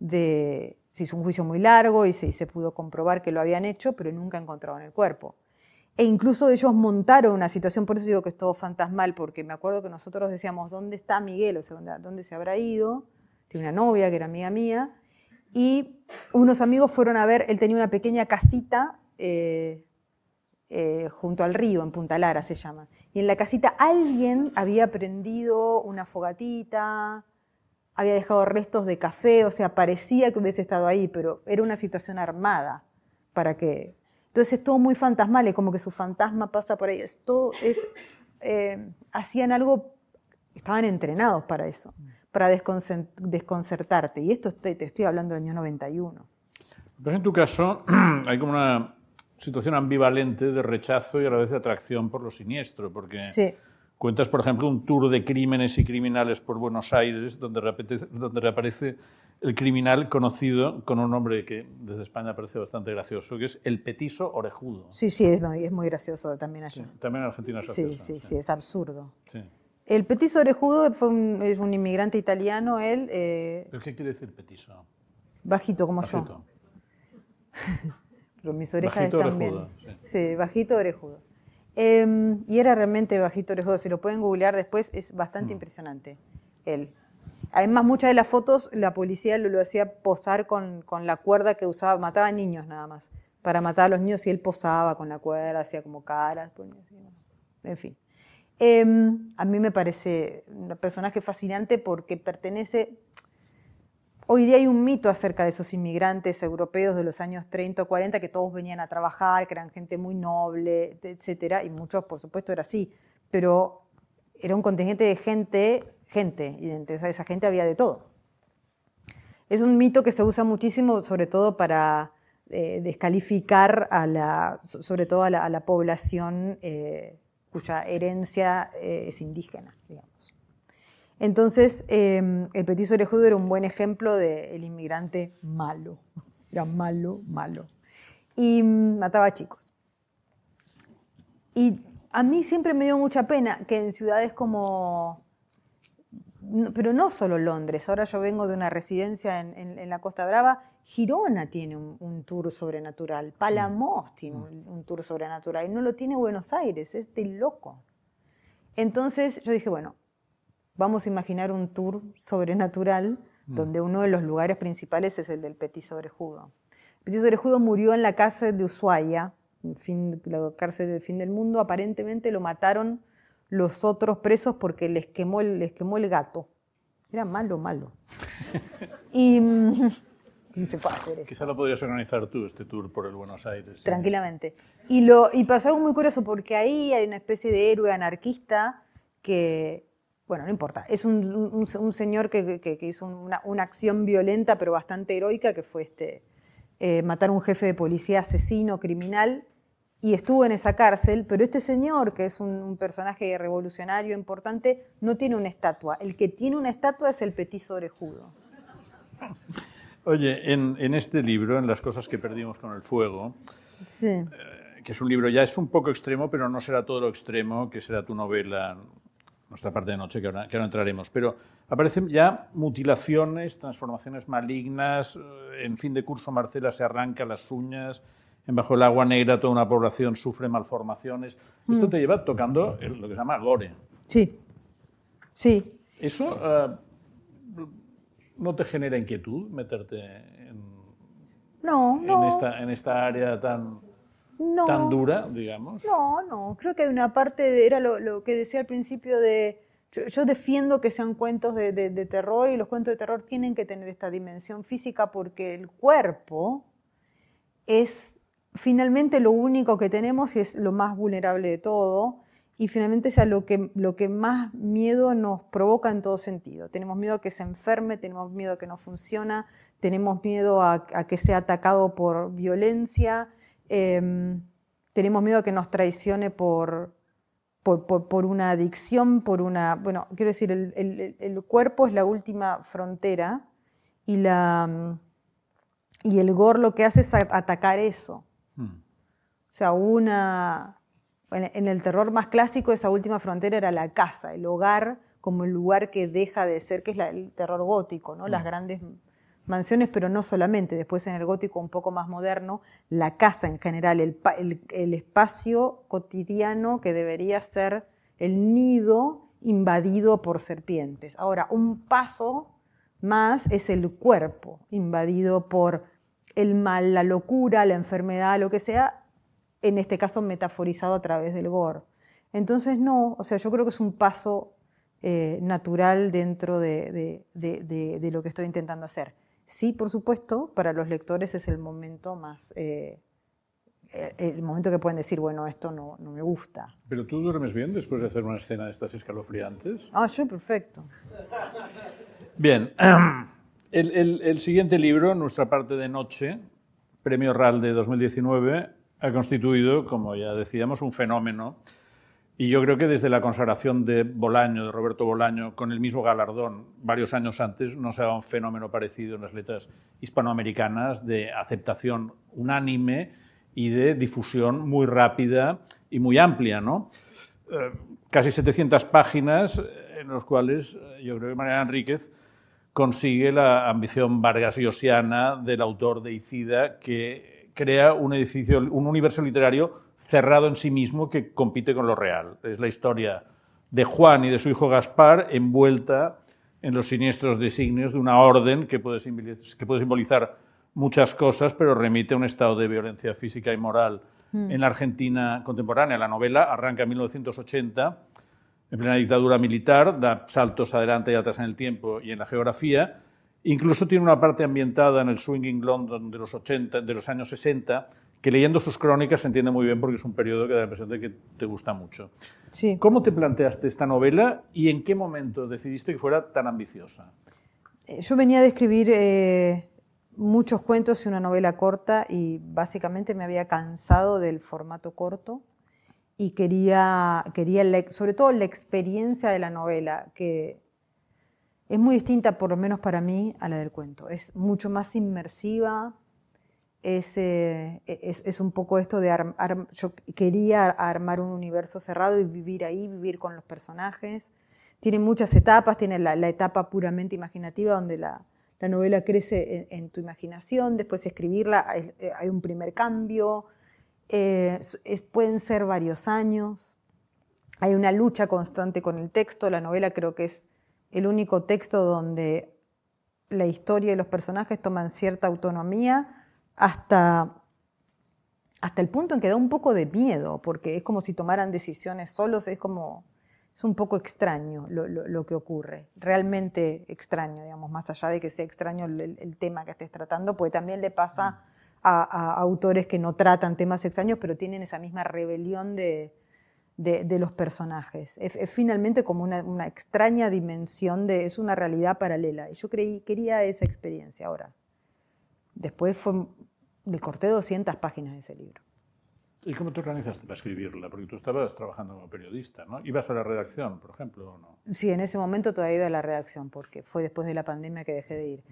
de, Se hizo un juicio muy largo y se, pudo comprobar que lo habían hecho, pero nunca encontraron el cuerpo. E incluso ellos montaron una situación, por eso digo que es todo fantasmal, porque me acuerdo que nosotros decíamos, ¿dónde está Miguel? O sea, ¿dónde se habrá ido? Tiene una novia que era amiga mía, y unos amigos fueron a ver, él tenía una pequeña casita eh, eh, junto al río, en Punta Lara se llama. Y en la casita alguien había prendido una fogatita, había dejado restos de café, o sea, parecía que hubiese estado ahí, pero era una situación armada para que... Entonces es todo muy fantasmal, es como que su fantasma pasa por ahí. Es es, eh, hacían algo, estaban entrenados para eso para desconcertarte. Y esto te estoy hablando del año 91. Pues en tu caso (clears throat) hay como una situación ambivalente de rechazo y a la vez de atracción por lo siniestro, porque cuentas, por ejemplo, un tour de crímenes y criminales por Buenos Aires, donde, donde reaparece el criminal conocido con un nombre que desde España parece bastante gracioso, que es el petiso orejudo. Sí, sí, es muy, es muy gracioso también allí. también en Argentina es Sí, sí, sí, es absurdo. El petiso orejudo fue un, es un inmigrante italiano, él... Eh, ¿Pero qué quiere decir petiso? Bajito, como yo. (laughs) Pero mis orejas bajito están orejudo, bien. Sí. bajito orejudo. Em, y era realmente bajito orejudo. Si lo pueden googlear después, es bastante mm. impresionante. Él. Además, muchas de las fotos la policía lo, hacía posar con, con, la cuerda que usaba, mataba niños nada más, para matar a los niños y él posaba con la cuerda, hacía como caras, en fin. Em, a mí me parece un personaje fascinante porque pertenece... Hoy día hay un mito acerca de esos inmigrantes europeos de los años 30 o 40 que todos venían a trabajar, que eran gente muy noble, etc. Y muchos, por supuesto, era así. Pero era un contingente de gente, gente, y entre esa gente había de todo. Es un mito que se usa muchísimo, sobre todo para eh, descalificar a la, sobre todo a la, población eh, cuya herencia eh, es indígena, digamos. Entonces, em, el petiso orejudo era un buen ejemplo del inmigrante malo. Era malo, malo. Y mm, mataba chicos. Y a mí siempre me dio mucha pena que en ciudades como pero no solo Londres, ahora yo vengo de una residencia en, la Costa Brava, Girona tiene un, tour sobrenatural, Palamos mm. tiene mm. un, tour sobrenatural, y no lo tiene Buenos Aires, es de loco. Entonces yo dije, bueno, vamos a imaginar un tour sobrenatural mm. donde uno de los lugares principales es el del Petit Orejudo. El Petit Orejudo murió en la cárcel de Ushuaia, fin, la cárcel del fin del mundo, aparentemente lo mataron los otros presos porque les quemó el, les quemó el gato. Era malo, malo. (laughs) y, se puede hacer eso. Quizá lo podrías organizar tú, este tour por el Buenos Aires. Tranquilamente. Y, lo, y pasó algo muy curioso porque ahí hay una especie de héroe anarquista que, bueno, no importa, es un, señor que, hizo una, acción violenta pero bastante heroica que fue este, eh, matar a un jefe de policía asesino, criminal, y estuvo en esa cárcel, pero este señor, que es un, personaje revolucionario importante, no tiene una estatua. El que tiene una estatua es el petiso orejudo. Oye, en, este libro, en Las cosas que perdimos con el fuego, eh, que es un libro ya es un poco extremo, pero no será todo lo extremo que será tu novela, nuestra parte de noche, que ahora, que ahora entraremos, pero aparecen ya mutilaciones, transformaciones malignas, eh, en fin de curso Marcela se arranca las uñas, en Bajo el Agua Negra toda una población sufre malformaciones. Esto mm. te lleva tocando lo que se llama gore. Sí, sí. ¿Eso eh, no te genera inquietud meterte en, no, en, esta, en esta área tan, tan dura, digamos? No, no. Creo que hay una parte, de, era lo, que decía al principio de... Yo, defiendo que sean cuentos de, de terror y los cuentos de terror tienen que tener esta dimensión física porque el cuerpo es finalmente lo único que tenemos es lo más vulnerable de todo y finalmente es lo que, lo que más miedo nos provoca en todo sentido. Tenemos miedo a que se enferme, tenemos miedo a que no funciona, tenemos miedo a, que sea atacado por violencia, em, tenemos miedo a que nos traicione por, por, una adicción, por una... Bueno, quiero decir, el, el cuerpo es la última frontera y, la, y el gore lo que hace es atacar eso. O sea, una... En el terror más clásico, esa última frontera era la casa, el hogar como el lugar que deja de ser, que es el terror gótico, ¿no? Las mm. grandes mansiones, pero no solamente. Después en el gótico un poco más moderno, la casa en general, el, el, espacio cotidiano que debería ser el nido invadido por serpientes. Ahora, un paso más es el cuerpo invadido por el mal, la locura, la enfermedad, lo que sea, en este caso metaforizado a través del gore. Entonces, no, o sea, yo creo que es un paso eh, natural dentro de, lo que estoy intentando hacer. Sí, por supuesto, para los lectores es el momento más... Eh, el momento que pueden decir, bueno, esto no, no, me gusta. ¿Pero tú duermes bien después de hacer una escena de estas escalofriantes? Ah, yo perfecto. Bien. (clears throat) El, siguiente libro, Nuestra parte de noche, Premio RAL de 2019, ha constituido, como ya decíamos, un fenómeno. Y yo creo que desde la consagración de Bolaño, de Roberto Bolaño, con el mismo galardón, varios años antes, no se ha dado un fenómeno parecido en las letras hispanoamericanas de aceptación unánime y de difusión muy rápida y muy amplia. ¿no? eh, casi 700 páginas en los cuales eh, yo creo que Mariana Enríquez consigue la ambición vargasiosiana del autor de Icida que crea un, edificio, un universo literario cerrado en sí mismo que compite con lo real. Es la historia de Juan y de su hijo Gaspar envuelta en los siniestros designios de una orden que puede, que puede simbolizar muchas cosas, pero remite a un estado de violencia física y moral mm. en la Argentina contemporánea. La novela arranca en 1980, en plena dictadura militar, da saltos adelante y atrás en el tiempo y en la geografía. Incluso tiene una parte ambientada en el swinging London de los, 80, de los años 60, que leyendo sus crónicas se entiende muy bien porque es un periodo que da la impresión de que te gusta mucho. Sí. ¿Cómo te planteaste esta novela y en qué momento decidiste que fuera tan ambiciosa? Yo venía de escribir eh, muchos cuentos y una novela corta y básicamente me había cansado del formato corto y quería, quería sobre todo la experiencia de la novela, que es muy distinta, por lo menos para mí, a la del cuento. Es mucho más inmersiva, es, eh, es, un poco esto de yo quería armar un universo cerrado y vivir ahí, vivir con los personajes. Tiene muchas etapas, tiene la, etapa puramente imaginativa donde la, la novela crece en, tu imaginación, después escribirla eh, hay un primer cambio, eh, pueden ser varios años, hay una lucha constante con el texto, la novela creo que es el único texto donde la historia y los personajes toman cierta autonomía, hasta, hasta el punto en que da un poco de miedo, porque es como si tomaran decisiones solos, es como, es un poco extraño lo, que ocurre, realmente extraño, digamos, más allá de que sea extraño el, tema que estés tratando, porque también le pasa a, autores que no tratan temas extraños, pero tienen esa misma rebelión de, los personajes. Es, finalmente como una, extraña dimensión de, es una realidad paralela. Y yo creí, quería esa experiencia ahora. Después fue le corté 200 páginas de ese libro. ¿Y cómo te organizaste para escribirla? Porque tú estabas trabajando como periodista, ¿no? ¿Ibas a la redacción, por ejemplo, o no? Sí, en ese momento todavía iba a la redacción, porque fue después de la pandemia que dejé de ir.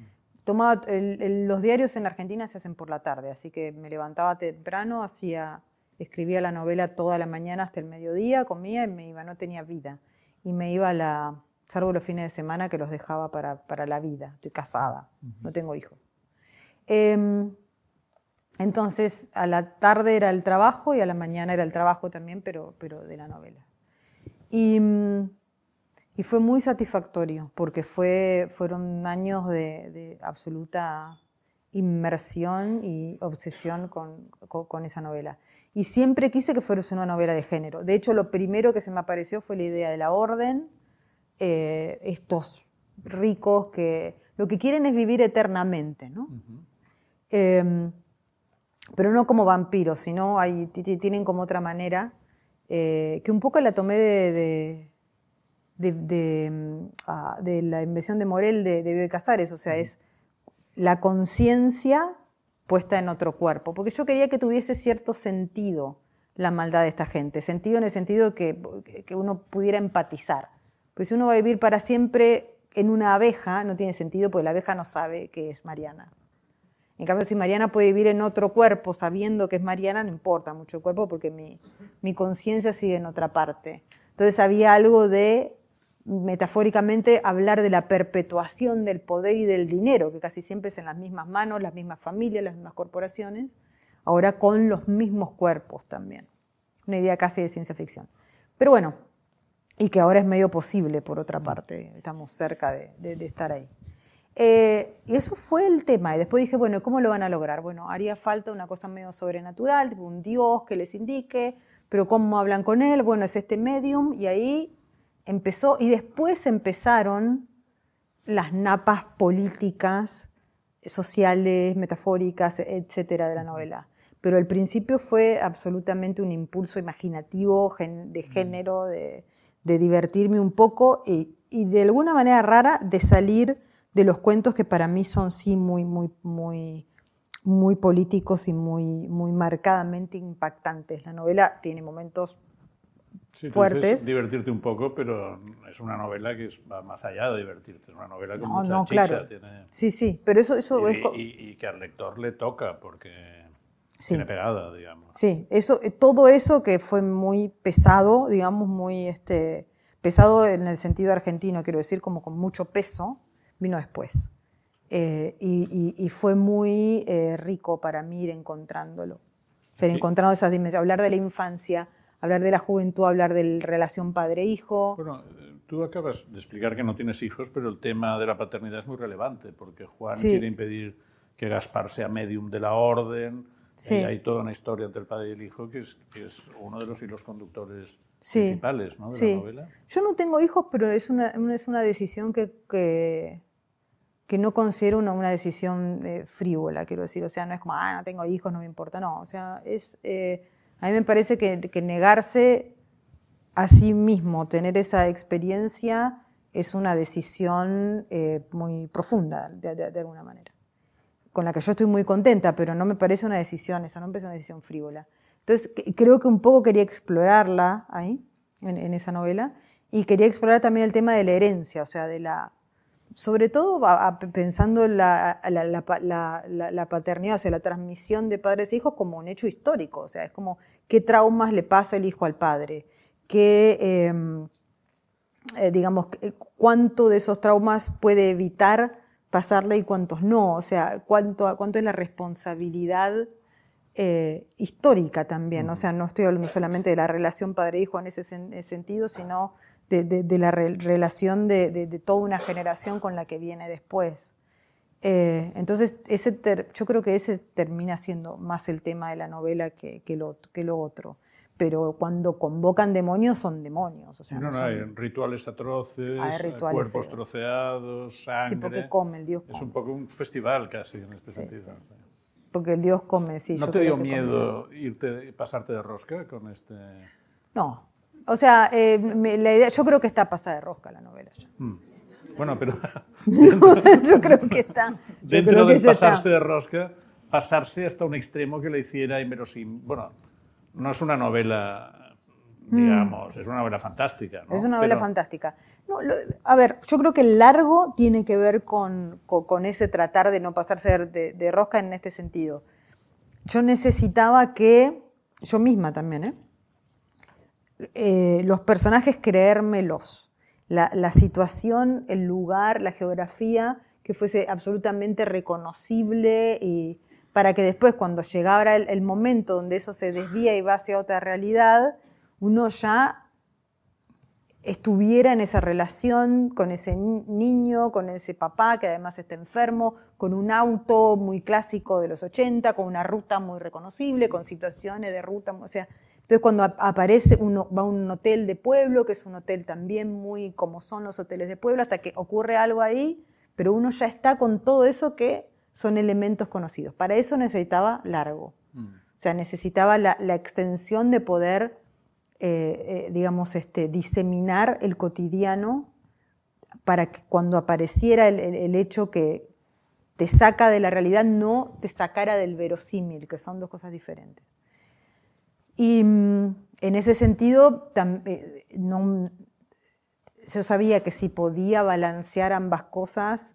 Tomaba, los diarios en Argentina se hacen por la tarde, así que me levantaba temprano, hacía, escribía la novela toda la mañana hasta el mediodía, comía y me iba, no tenía vida. Y me iba a la, salvo los fines de semana que los dejaba para, para la vida. Estoy casada, no tengo hijos. Eh, entonces, a la tarde era el trabajo y a la mañana era el trabajo también, pero, pero de la novela. Y, y fue muy satisfactorio, porque fue, fueron años de, absoluta inmersión y obsesión con, con, esa novela. Y siempre quise que fuera una novela de género. De hecho, lo primero que se me apareció fue la idea de la orden, eh, estos ricos que lo que quieren es vivir eternamente, ¿no? pero no como vampiros, sino hay, tienen como otra manera, eh, que un poco la tomé de, de, mm, ah, la invención de Morel de, de Bioy Casares, o sea, es la conciencia puesta en otro cuerpo, porque yo quería que tuviese cierto sentido la maldad de esta gente, sentido en el sentido que, que uno pudiera empatizar. Pues si uno va a vivir para siempre en una abeja, no tiene sentido, porque la abeja no sabe que es Mariana. En cambio, si Mariana puede vivir en otro cuerpo sabiendo que es Mariana, no importa mucho el cuerpo porque mi, mi conciencia sigue en otra parte. Entonces había algo de, metafóricamente, hablar de la perpetuación del poder y del dinero, que casi siempre es en las mismas manos, las mismas familias, las mismas corporaciones, ahora con los mismos cuerpos también. Una idea casi de ciencia ficción. Pero bueno, y que ahora es medio posible, por otra parte, estamos cerca de, estar ahí. Eh, y eso fue el tema. Y después dije, bueno, ¿cómo lo van a lograr? Bueno, haría falta una cosa medio sobrenatural, tipo un dios que les indique, pero ¿cómo hablan con él? Bueno, es este medium. Y ahí empezó, y después empezaron las napas políticas, sociales, metafóricas, etcétera, de la novela. Pero al principio fue absolutamente un impulso imaginativo, de género, de, divertirme un poco y, y de alguna manera rara de salir de los cuentos que para mí son sí muy, muy, muy, muy políticos y muy, muy marcadamente impactantes. La novela tiene momentos sí, fuertes. divertirte un poco, pero es una novela que va más allá de divertirte. Es una novela con mucha no, Claro. Sí, sí, pero eso, eso y, y, que al lector le toca, porque tiene pegada, digamos. Sí, eso, todo eso que fue muy pesado, digamos, muy este, pesado en el sentido argentino, quiero decir, como con mucho peso, vino después. Eh, y, fue muy eh, rico para mí ir encontrándolo. O sea, encontrando esas dimensiones, hablar de la infancia, hablar de la juventud, hablar de la relación padre-hijo. Bueno, tú acabas de explicar que no tienes hijos, pero el tema de la paternidad es muy relevante, porque Juan quiere impedir que Gaspar sea medium de la orden, y hay toda una historia entre el padre y el hijo que es, es uno de los hilos conductores principales ¿no? de la novela. Yo no tengo hijos, pero es una, es una decisión que, que, que no considero una, una decisión eh, frívola, quiero decir. O sea, no es como, ah, no tengo hijos, no me importa. No, o sea, es, eh, a mí me parece que, que, negarse a sí mismo, tener esa experiencia, es una decisión eh, muy profunda, de, alguna manera con la que yo estoy muy contenta, pero no me parece una decisión, eso no me parece una decisión frívola. Entonces, creo que un poco quería explorarla ahí, en, esa novela, y quería explorar también el tema de la herencia, o sea, de la, sobre todo pensando en la, la, paternidad, o sea, la transmisión de padres e hijos como un hecho histórico, o sea, es como qué traumas le pasa el hijo al padre, qué, em, eh, digamos, cuánto de esos traumas puede evitar pasarle y cuántos no, o sea, cuánto, cuánto es la responsabilidad eh, histórica también, o sea, no estoy hablando solamente de la relación padre-hijo en ese sentido, sino de, la relación de, toda una generación con la que viene después. Eh, entonces, ese yo creo que ese termina siendo más el tema de la novela que, que, lo, que lo otro pero cuando convocan demonios son demonios. O sea, no, no, hay rituales atroces, cuerpos troceados, sangre. Sí, porque come, el Dios come. Es un poco un festival casi en este sentido. Porque el Dios come, sí. ¿No te dio miedo irte, pasarte de rosca con este...? No. O sea, eh, la idea, yo creo que está pasada de rosca la novela ya. Mm. Bueno, pero... (laughs) yo creo que está. (laughs) Dentro de pasarse de rosca, pasarse hasta un extremo que le hiciera inverosímil. Bueno, no es una novela, digamos, es una novela fantástica. Es una novela fantástica. a ver, yo creo que el largo tiene que ver con, ese tratar de no pasarse de, rosca en este sentido. Yo necesitaba que, yo misma también, ¿eh? Eh, los personajes creérmelos, la, situación, el lugar, la geografía, que fuese absolutamente reconocible y, para que después cuando llegara el, momento donde eso se desvía y va hacia otra realidad, uno ya estuviera en esa relación con ese niño, con ese papá que además está enfermo, con un auto muy clásico de los 80, con una ruta muy reconocible, con situaciones de ruta, o sea, entonces cuando aparece uno va a un hotel de pueblo, que es un hotel también muy como son los hoteles de pueblo, hasta que ocurre algo ahí, pero uno ya está con todo eso que son elementos conocidos. Para eso necesitaba largo. Mm. O sea, necesitaba la, extensión de poder, eh, eh, digamos, este, diseminar el cotidiano para que cuando apareciera el, hecho que te saca de la realidad, no te sacara del verosímil, que son dos cosas diferentes. Y mm, en ese sentido, eh, yo sabía que si podía balancear ambas cosas,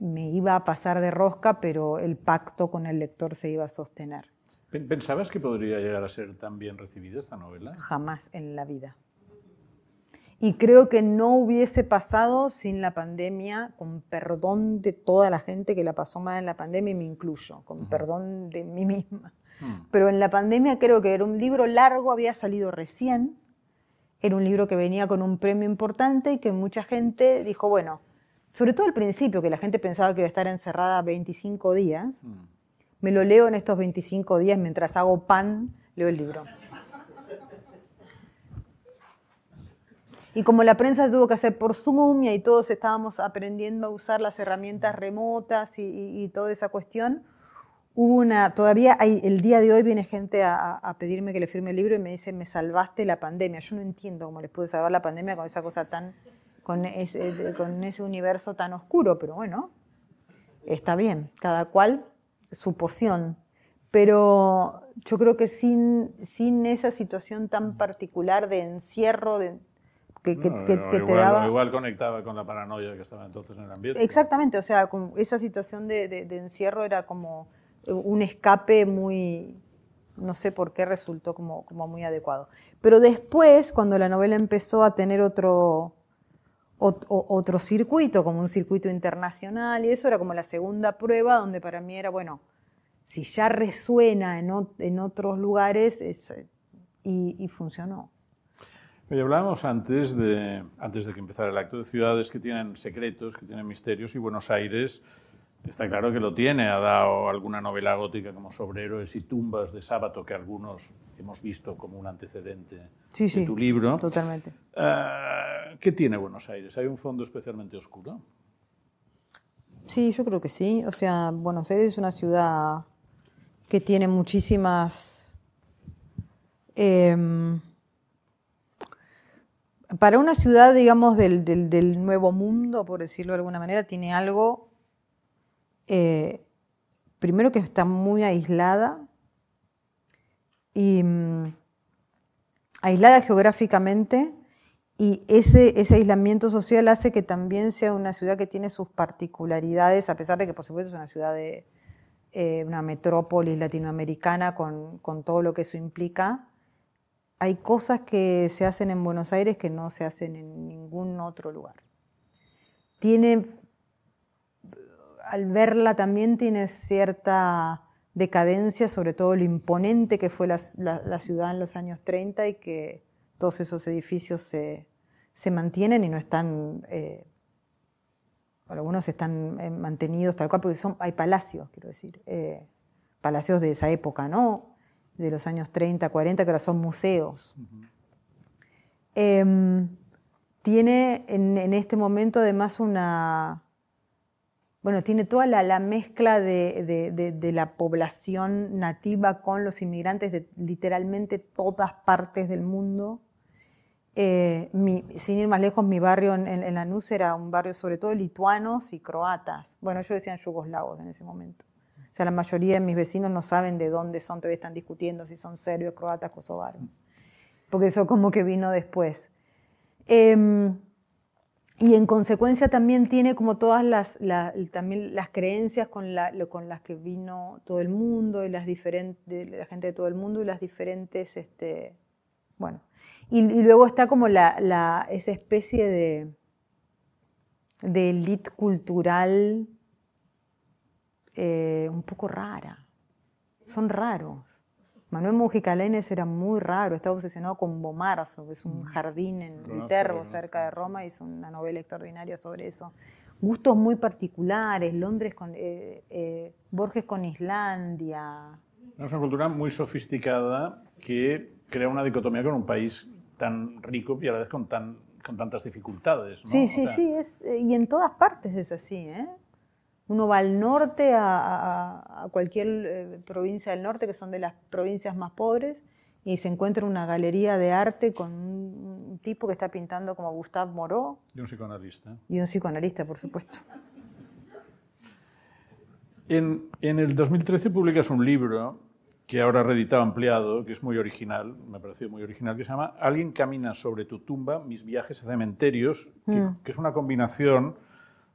me iba a pasar de rosca, pero el pacto con el lector se iba a sostener. ¿Pensabas que podría llegar a ser tan bien recibida esta novela? Jamás en la vida. Y creo que no hubiese pasado sin la pandemia, con perdón de toda la gente que la pasó mal en la pandemia, y me incluyo, con perdón de mí misma. Hmm. Pero en la pandemia creo que era un libro largo, había salido recién, era un libro que venía con un premio importante y que mucha gente dijo, bueno, sobre todo al principio, que la gente pensaba que iba a estar encerrada 25 días, mm. me lo leo en estos 25 días mientras hago pan, leo el libro. Y como la prensa tuvo que hacer por Zoom y ahí todos estábamos aprendiendo a usar las herramientas remotas y, toda esa cuestión, una, todavía hay, el día de hoy viene gente a, a, pedirme que le firme el libro y me dice, me salvaste la pandemia. Yo no entiendo cómo les pude salvar la pandemia con esa cosa tan con ese, con ese universo tan oscuro, pero bueno, está bien, cada cual su poción. Pero yo creo que sin, sin esa situación tan particular de encierro, de, que, que, te daba... Igual conectaba con la paranoia que estaba entonces en el ambiente. Exactamente, o sea, con esa situación de, de, encierro era como un escape muy, no sé por qué resultó como, como muy adecuado. Pero después, cuando la novela empezó a tener otro, otro circuito, como un circuito internacional, y eso era como la segunda prueba donde para mí era, bueno, si ya resuena en, otros lugares, y, funcionó. hablábamos antes de, antes de que empezara el acto de ciudades que tienen secretos, que tienen misterios, y Buenos Aires está claro que lo tiene. Ha dado alguna novela gótica como Sobre héroes y tumbas de sábado que algunos hemos visto como un antecedente de tu libro. Totalmente. Eh, ¿Qué tiene Buenos Aires? ¿Hay un fondo especialmente oscuro? Sí, yo creo que sí. O sea, Buenos Aires es una ciudad que tiene muchísimas... Em, para una ciudad, digamos, del, del, nuevo mundo, por decirlo de alguna manera, tiene algo, eh, primero que está muy aislada, y mm, aislada geográficamente, y ese, ese aislamiento social hace que también sea una ciudad que tiene sus particularidades, a pesar de que por supuesto es una ciudad de, eh, una metrópolis latinoamericana con, todo lo que eso implica, hay cosas que se hacen en Buenos Aires que no se hacen en ningún otro lugar. Tiene, al verla también tiene cierta decadencia, sobre todo lo imponente que fue la, ciudad en los años 30 y que todos esos edificios se, mantienen y no están eh, algunos están eh, mantenidos tal cual, porque son, hay palacios, quiero decir, eh, palacios de esa época, ¿no? De los años 30, 40, que ahora son museos. Em, tiene en, este momento además una, bueno, tiene toda la, mezcla de, la población nativa con los inmigrantes de literalmente todas partes del mundo. Eh, sin ir más lejos, mi barrio en, en, Lanús era un barrio sobre todo de lituanos y croatas. Bueno, ellos decían yugoslavos en ese momento. O sea, la mayoría de mis vecinos no saben de dónde son, todavía están discutiendo si son serbios, croatas, kosovaros. Porque eso como que vino después. Em, y en consecuencia también tiene como todas las, también las creencias con, las que vino todo el mundo y las diferentes, la gente de todo el mundo y las diferentes, este, bueno, y, luego está como la, esa especie de, de elite cultural eh, un poco rara. Son raros. Manuel Mujica Lainez era muy raro, estaba obsesionado con Bomarzo, que es un mm. jardín en Viterbo, cerca de Roma, hizo una novela extraordinaria sobre eso. Gustos muy particulares, Londres con eh, eh, Borges con Islandia. Es una cultura muy sofisticada que crea una dicotomía con un país tan rico y a la vez con, tan, con tantas dificultades. Sí, sí, sí, es, eh, y en todas partes es así. ¿eh? Uno va al norte, a, cualquier eh, provincia del norte, que son de las provincias más pobres, y se encuentra una galería de arte con un, tipo que está pintando como Gustave Moreau. Y un psicoanalista. Y un psicoanalista, por supuesto. En, en el 2013 publicas un libro que ahora reeditado ampliado, que es muy original, me ha parecido muy original, que se llama Alguien camina sobre tu tumba, mis viajes a cementerios, que, mm. es una combinación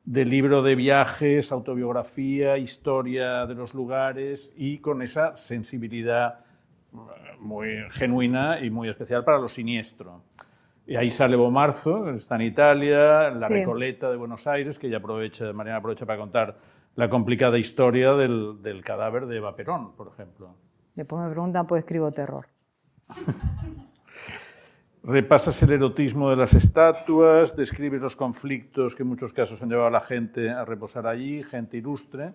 de libro de viajes, autobiografía, historia de los lugares y con esa sensibilidad eh, muy genuina y muy especial para lo siniestro. Y ahí sale Bomarzo, está en Italia, la Recoleta de Buenos Aires, que ya aprovecha, Mariana aprovecha para contar la complicada historia del, del cadáver de Eva Perón, por ejemplo. Después me preguntan, pues escribo terror. (laughs) Repasas el erotismo de las estatuas, describes los conflictos que en muchos casos han llevado a la gente a reposar allí, gente ilustre,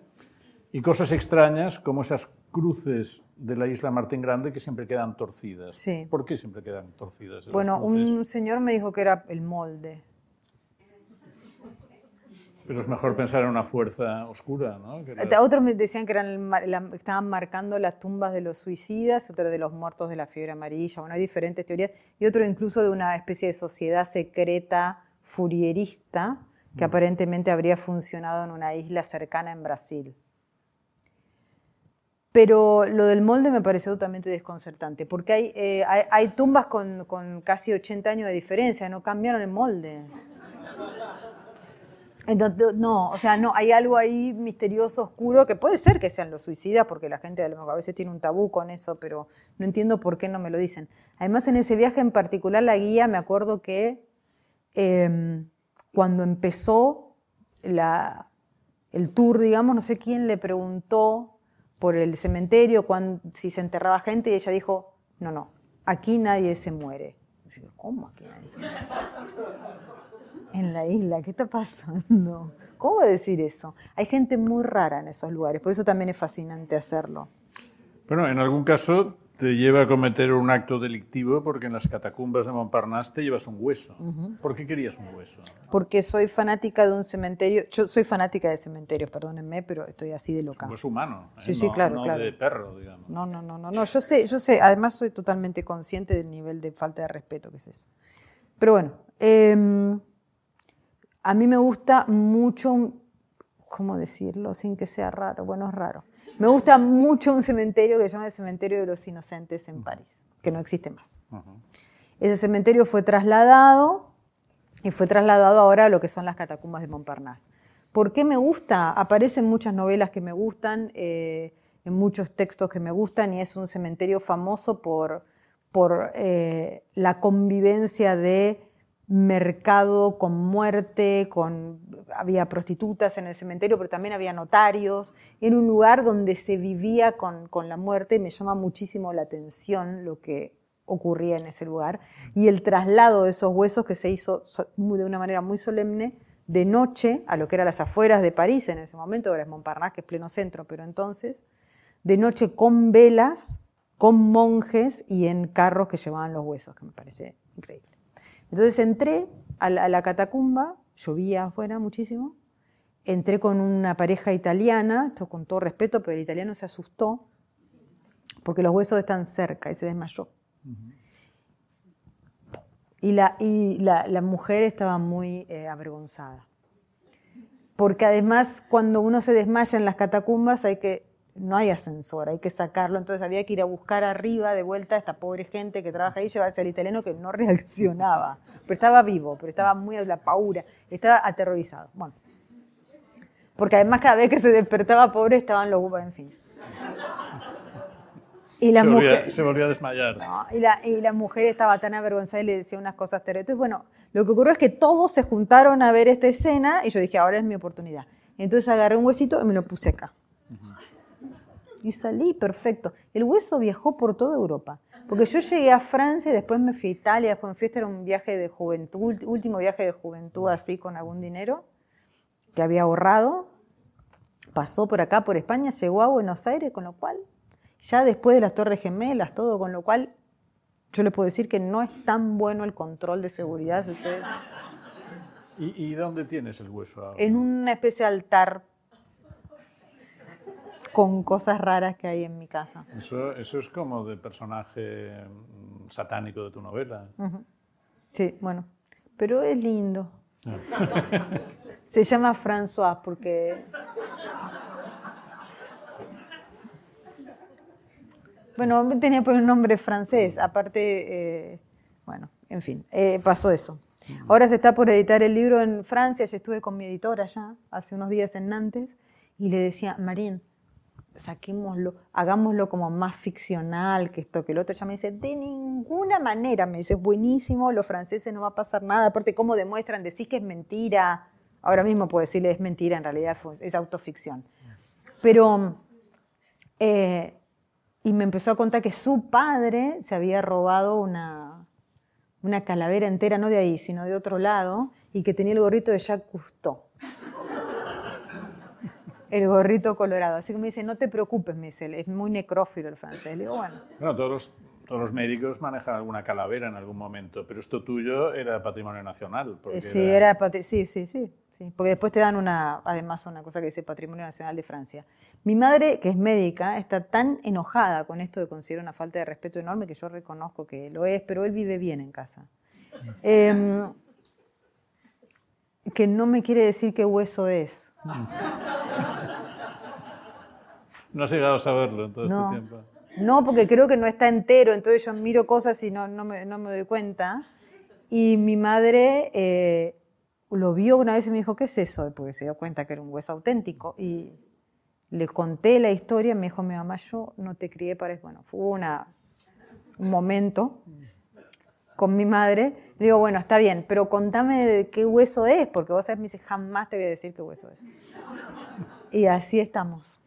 y cosas extrañas como esas cruces de la isla Martín Grande que siempre quedan torcidas. Sí. ¿Por qué siempre quedan torcidas? Bueno, un señor me dijo que era el molde. Pero es mejor pensar en una fuerza oscura, ¿no? Otros me decían que eran, estaban marcando las tumbas de los suicidas, otros de los muertos de la fiebre amarilla. Bueno, hay diferentes teorías. Y otro incluso de una especie de sociedad secreta furierista que mm. aparentemente habría funcionado en una isla cercana en Brasil. Pero lo del molde me pareció totalmente desconcertante, porque hay, eh, hay, tumbas con, con casi 80 años de diferencia, no cambiaron el molde. No, o sea, no, hay algo ahí misterioso, oscuro, que puede ser que sean los suicidas, porque la gente a veces tiene un tabú con eso, pero no entiendo por qué no me lo dicen. Además, en ese viaje en particular, la guía, me acuerdo que em, cuando empezó el tour, digamos, no sé quién le preguntó por el cementerio, si se enterraba gente, y ella dijo, no, no, aquí nadie se muere. ¿cómo aquí nadie se muere? En la isla, ¿qué está pasando? (laughs) ¿Cómo decir eso? Hay gente muy rara en esos lugares, por eso también es fascinante hacerlo. Bueno, en algún caso te lleva a cometer un acto delictivo porque en las catacumbas de Montparnasse te llevas un hueso. ¿Por qué querías un hueso? Porque soy fanática de un cementerio. Yo soy fanática de cementerios, perdónenme, pero estoy así de loca. Un hueso humano. ¿eh? Sí, sí, claro, no claro. de perro, digamos. No, no, no, no, no. Yo sé, yo sé. Además soy totalmente consciente del nivel de falta de respeto que es eso. Pero bueno. Eh, a mí me gusta mucho, ¿cómo decirlo sin que sea raro? Bueno, es raro. Me gusta mucho un cementerio que se llama el Cementerio de los Inocentes en París, que no existe más. Ese cementerio fue trasladado y fue trasladado ahora a lo que son las catacumbas de Montparnasse. ¿Por qué me gusta? Aparecen muchas novelas que me gustan, eh, en muchos textos que me gustan, y es un cementerio famoso por, por eh, la convivencia de mercado con muerte, con, había prostitutas en el cementerio, pero también había notarios. Era un lugar donde se vivía con, con la muerte. Me llama muchísimo la atención lo que ocurría en ese lugar. Y el traslado de esos huesos que se hizo de una manera muy solemne de noche a lo que eran las afueras de París en ese momento, ahora es Montparnasse, que es pleno centro, pero entonces, de noche con velas, con monjes y en carros que llevaban los huesos, que me parece increíble. Entonces entré a la, catacumba, llovía afuera muchísimo, entré con una pareja italiana, esto con todo respeto, pero el italiano se asustó porque los huesos están cerca y se desmayó. Y, la, y la, mujer estaba muy eh, avergonzada. Porque además cuando uno se desmaya en las catacumbas hay que no hay ascensor, hay que sacarlo, entonces había que ir a buscar arriba de vuelta a esta pobre gente que trabaja ahí, llevarse al italiano que no (laughs) reaccionaba, pero estaba vivo, pero estaba muy a la paura, estaba aterrorizado. Bueno, porque además cada vez que se despertaba pobre estaban los en fin. Y la se, mujer, se volvió a desmayar. y, la, y, la, mujer estaba tan avergonzada y le decía unas cosas terribles. Entonces, bueno, lo que ocurrió es que todos se juntaron a ver esta escena y yo dije, ahora es mi oportunidad. Entonces agarré un huesito y me lo puse acá y salí perfecto. El hueso viajó por toda Europa. Porque yo llegué a Francia y después me fui a Italia, después me fui, este era un viaje de juventud, último viaje de juventud así con algún dinero que había ahorrado. Pasó por acá, por España, llegó a Buenos Aires, con lo cual, ya después de las Torres Gemelas, todo, con lo cual yo le puedo decir que no es tan bueno el control de seguridad. ustedes... ¿Y, ¿Y, dónde tienes el hueso ahora? En una especie de altar con cosas raras que hay en mi casa. Eso, eso es como de personaje mm, satánico de tu novela. Sí, bueno, pero es lindo. Ah. Se llama François porque... Bueno, tenía por un nombre francés, aparte, eh, bueno, en fin, eh, pasó eso. Ahora se está por editar el libro en Francia, ya estuve con mi editora ya, hace unos días en Nantes, y le decía, Marín, saquémoslo, hagámoslo como más ficcional que esto, que el otro. Ya me dice, de ninguna manera, me dice, buenísimo, los franceses no va a pasar nada, aparte cómo demuestran, decís que es mentira, ahora mismo puedo decirle es mentira, en realidad es autoficción. Pero, eh, y me empezó a contar que su padre se había robado una, una calavera entera, no de ahí, sino de otro lado, y que tenía el gorrito de Jacques Cousteau el gorrito colorado. Así que me dice, no te preocupes, me dice, es muy necrófilo el francés. Le digo, bueno. Bueno, todos los, todos los médicos manejan alguna calavera en algún momento, pero esto tuyo era patrimonio nacional. sí, era... sí, sí, sí, sí. Porque después te dan una, además una cosa que dice Patrimonio Nacional de Francia. Mi madre, que es médica, está tan enojada con esto de considera una falta de respeto enorme que yo reconozco que lo es, pero él vive bien en casa. (laughs) Em, que no me quiere decir qué hueso es. No has llegado a saberlo en todo este tiempo. No, porque creo que no está entero, entonces yo miro cosas y no, no, me, no me doy cuenta. Y mi madre, eh, lo vio una vez y me dijo, ¿qué es eso? Porque se dio cuenta que era un hueso auténtico. Y le conté la historia, me dijo, mi mamá, yo no te crié para eso. Bueno, fue una, un momento con mi madre. Le digo, bueno, está bien, pero contame de qué hueso es, porque vos sabés, me dice, jamás te voy a decir qué hueso es. Y así estamos.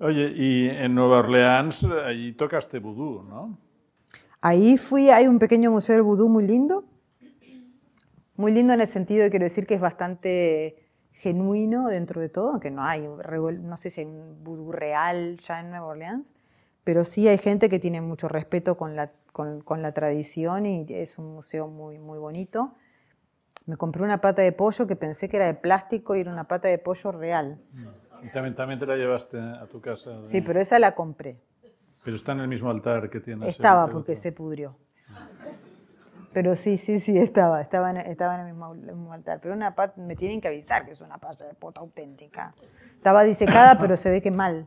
Oye, y en Nueva Orleans, allí tocaste vudú, ¿no? Ahí fui, hay un pequeño museo del vudú muy lindo. Muy lindo en el sentido de quiero decir que es bastante genuino dentro de todo, aunque no hay, no sé si hay un vudú real ya en Nueva Orleans, pero sí hay gente que tiene mucho respeto con la, con, con la tradición y es un museo muy, muy bonito. Me compré una pata de pollo que pensé que era de plástico y era una pata de pollo real. Y también, también te la llevaste a tu casa. Sí, pero esa la compré. Pero está en el mismo altar que tienes. Estaba, porque se pudrió. Pero sí, sí, sí, estaba, estaba en, estaba en el, mismo, altar. Pero una pata, me tienen que avisar que es una pata de pota auténtica. Estaba disecada, pero se ve que mal.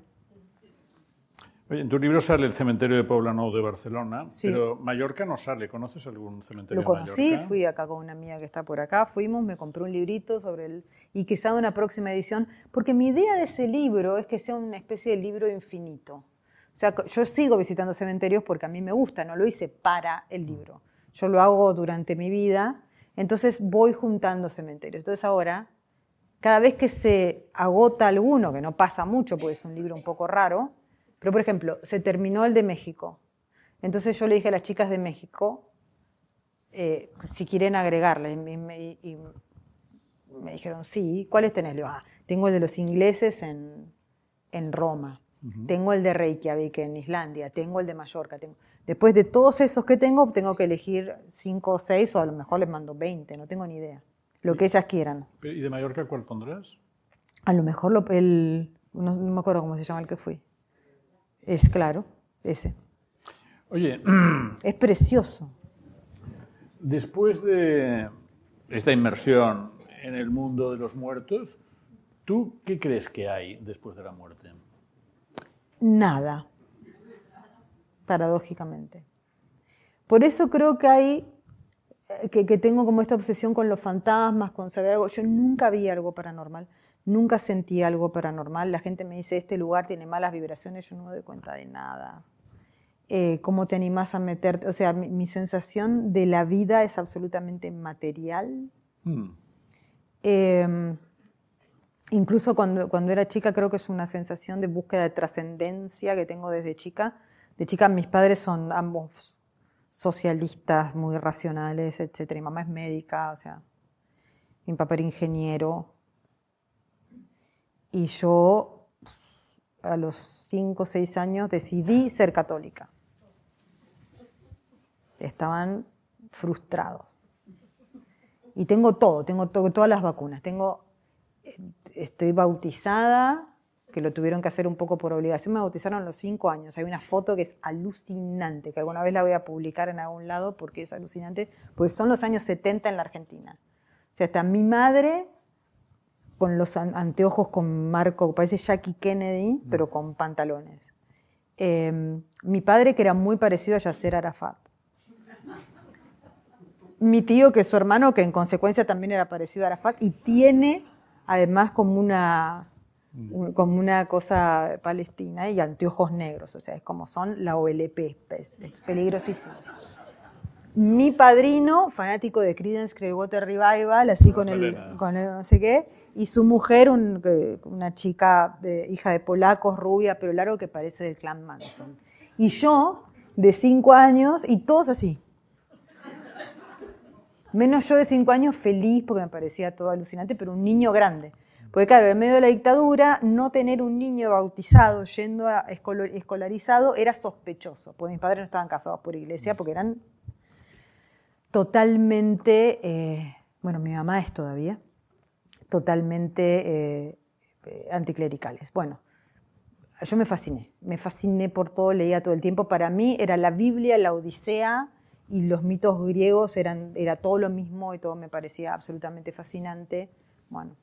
En tu libro sale el cementerio de Poblano de Barcelona, pero Mallorca no sale. ¿Conoces algún cementerio Lo conocí, fui acá con una amiga que está por acá, fuimos, me compré un librito sobre el... y quizá una próxima edición, porque mi idea de ese libro es que sea una especie de libro infinito. O sea, yo sigo visitando cementerios porque a mí me gusta, no lo hice para el libro. Yo lo hago durante mi vida, entonces voy juntando cementerios. Entonces ahora, cada vez que se agota alguno, que no pasa mucho porque es un libro un poco raro, pero, por ejemplo, se terminó el de México. Entonces yo le dije a las chicas de México eh, si quieren agregarle. Y me, dijeron, sí, ¿cuáles tenés? Le ah, tengo el de los ingleses en, Roma. Tengo el de Reykjavik en Islandia. Tengo el de Mallorca. Tengo... Después de todos esos que tengo, tengo que elegir cinco o seis, o a lo mejor les mando 20, no tengo ni idea. Lo que ellas quieran. ¿Y de Mallorca cuál pondrás? A lo mejor lo, el, no me acuerdo cómo se llama el que fui. Es claro, ese. Oye. Es precioso. Después de esta inmersión en el mundo de los muertos, ¿tú qué crees que hay después de la muerte? Nada, paradójicamente. Por eso creo que hay, eh, que, que, tengo como esta obsesión con los fantasmas, con saber algo. Yo nunca vi algo paranormal. Nunca sentí algo paranormal. La gente me dice, este lugar tiene malas vibraciones, yo no me doy cuenta de nada. Eh, ¿Cómo te animás a meterte? O sea, mi, sensación de la vida es absolutamente material. Hmm. Em, incluso cuando, cuando era chica creo que es una sensación de búsqueda de trascendencia que tengo desde chica. De chica mis padres son ambos socialistas, muy racionales, etc. Mi mamá es médica, o sea, mi papá era ingeniero. Y yo a los 5 o 6 años decidí ser católica. Estaban frustrados. Y tengo todo, tengo todas las vacunas. Tengo, estoy bautizada, que lo tuvieron que hacer un poco por obligación. Me bautizaron a los 5 años. Hay una foto que es alucinante, que alguna vez la voy a publicar en algún lado porque es alucinante, pues son los años 70 en la Argentina. O sea, hasta mi madre con los anteojos con marco, parece Jackie Kennedy, mm. pero con pantalones. Em, mi padre, que era muy parecido a Yasser Arafat. Mi tío, que es su hermano, que en consecuencia también era parecido a Arafat, y tiene además como una, mm. como una cosa palestina y anteojos negros, o sea, es como son la OLP, es, es peligrosísimo. Mi padrino, fanático de Creedence Clearwater Revival, así con el, con el no sé qué, y su mujer, una chica hija de polacos, rubia, pero largo, que parece del clan Manson. Y yo, de cinco años, y todos así. Menos yo de cinco años, feliz porque me parecía todo alucinante, pero un niño grande. Porque claro, en medio de la dictadura, no tener un niño bautizado yendo a escolarizado era sospechoso, porque mis padres no estaban casados por iglesia, porque eran totalmente, eh, bueno, mi mamá es todavía, totalmente eh, eh, anticlericales. Bueno, yo me fasciné, me fasciné por todo, leía todo el tiempo. Para mí era la Biblia, la Odisea y los mitos griegos eran, era todo lo mismo y todo me parecía absolutamente fascinante. Bueno,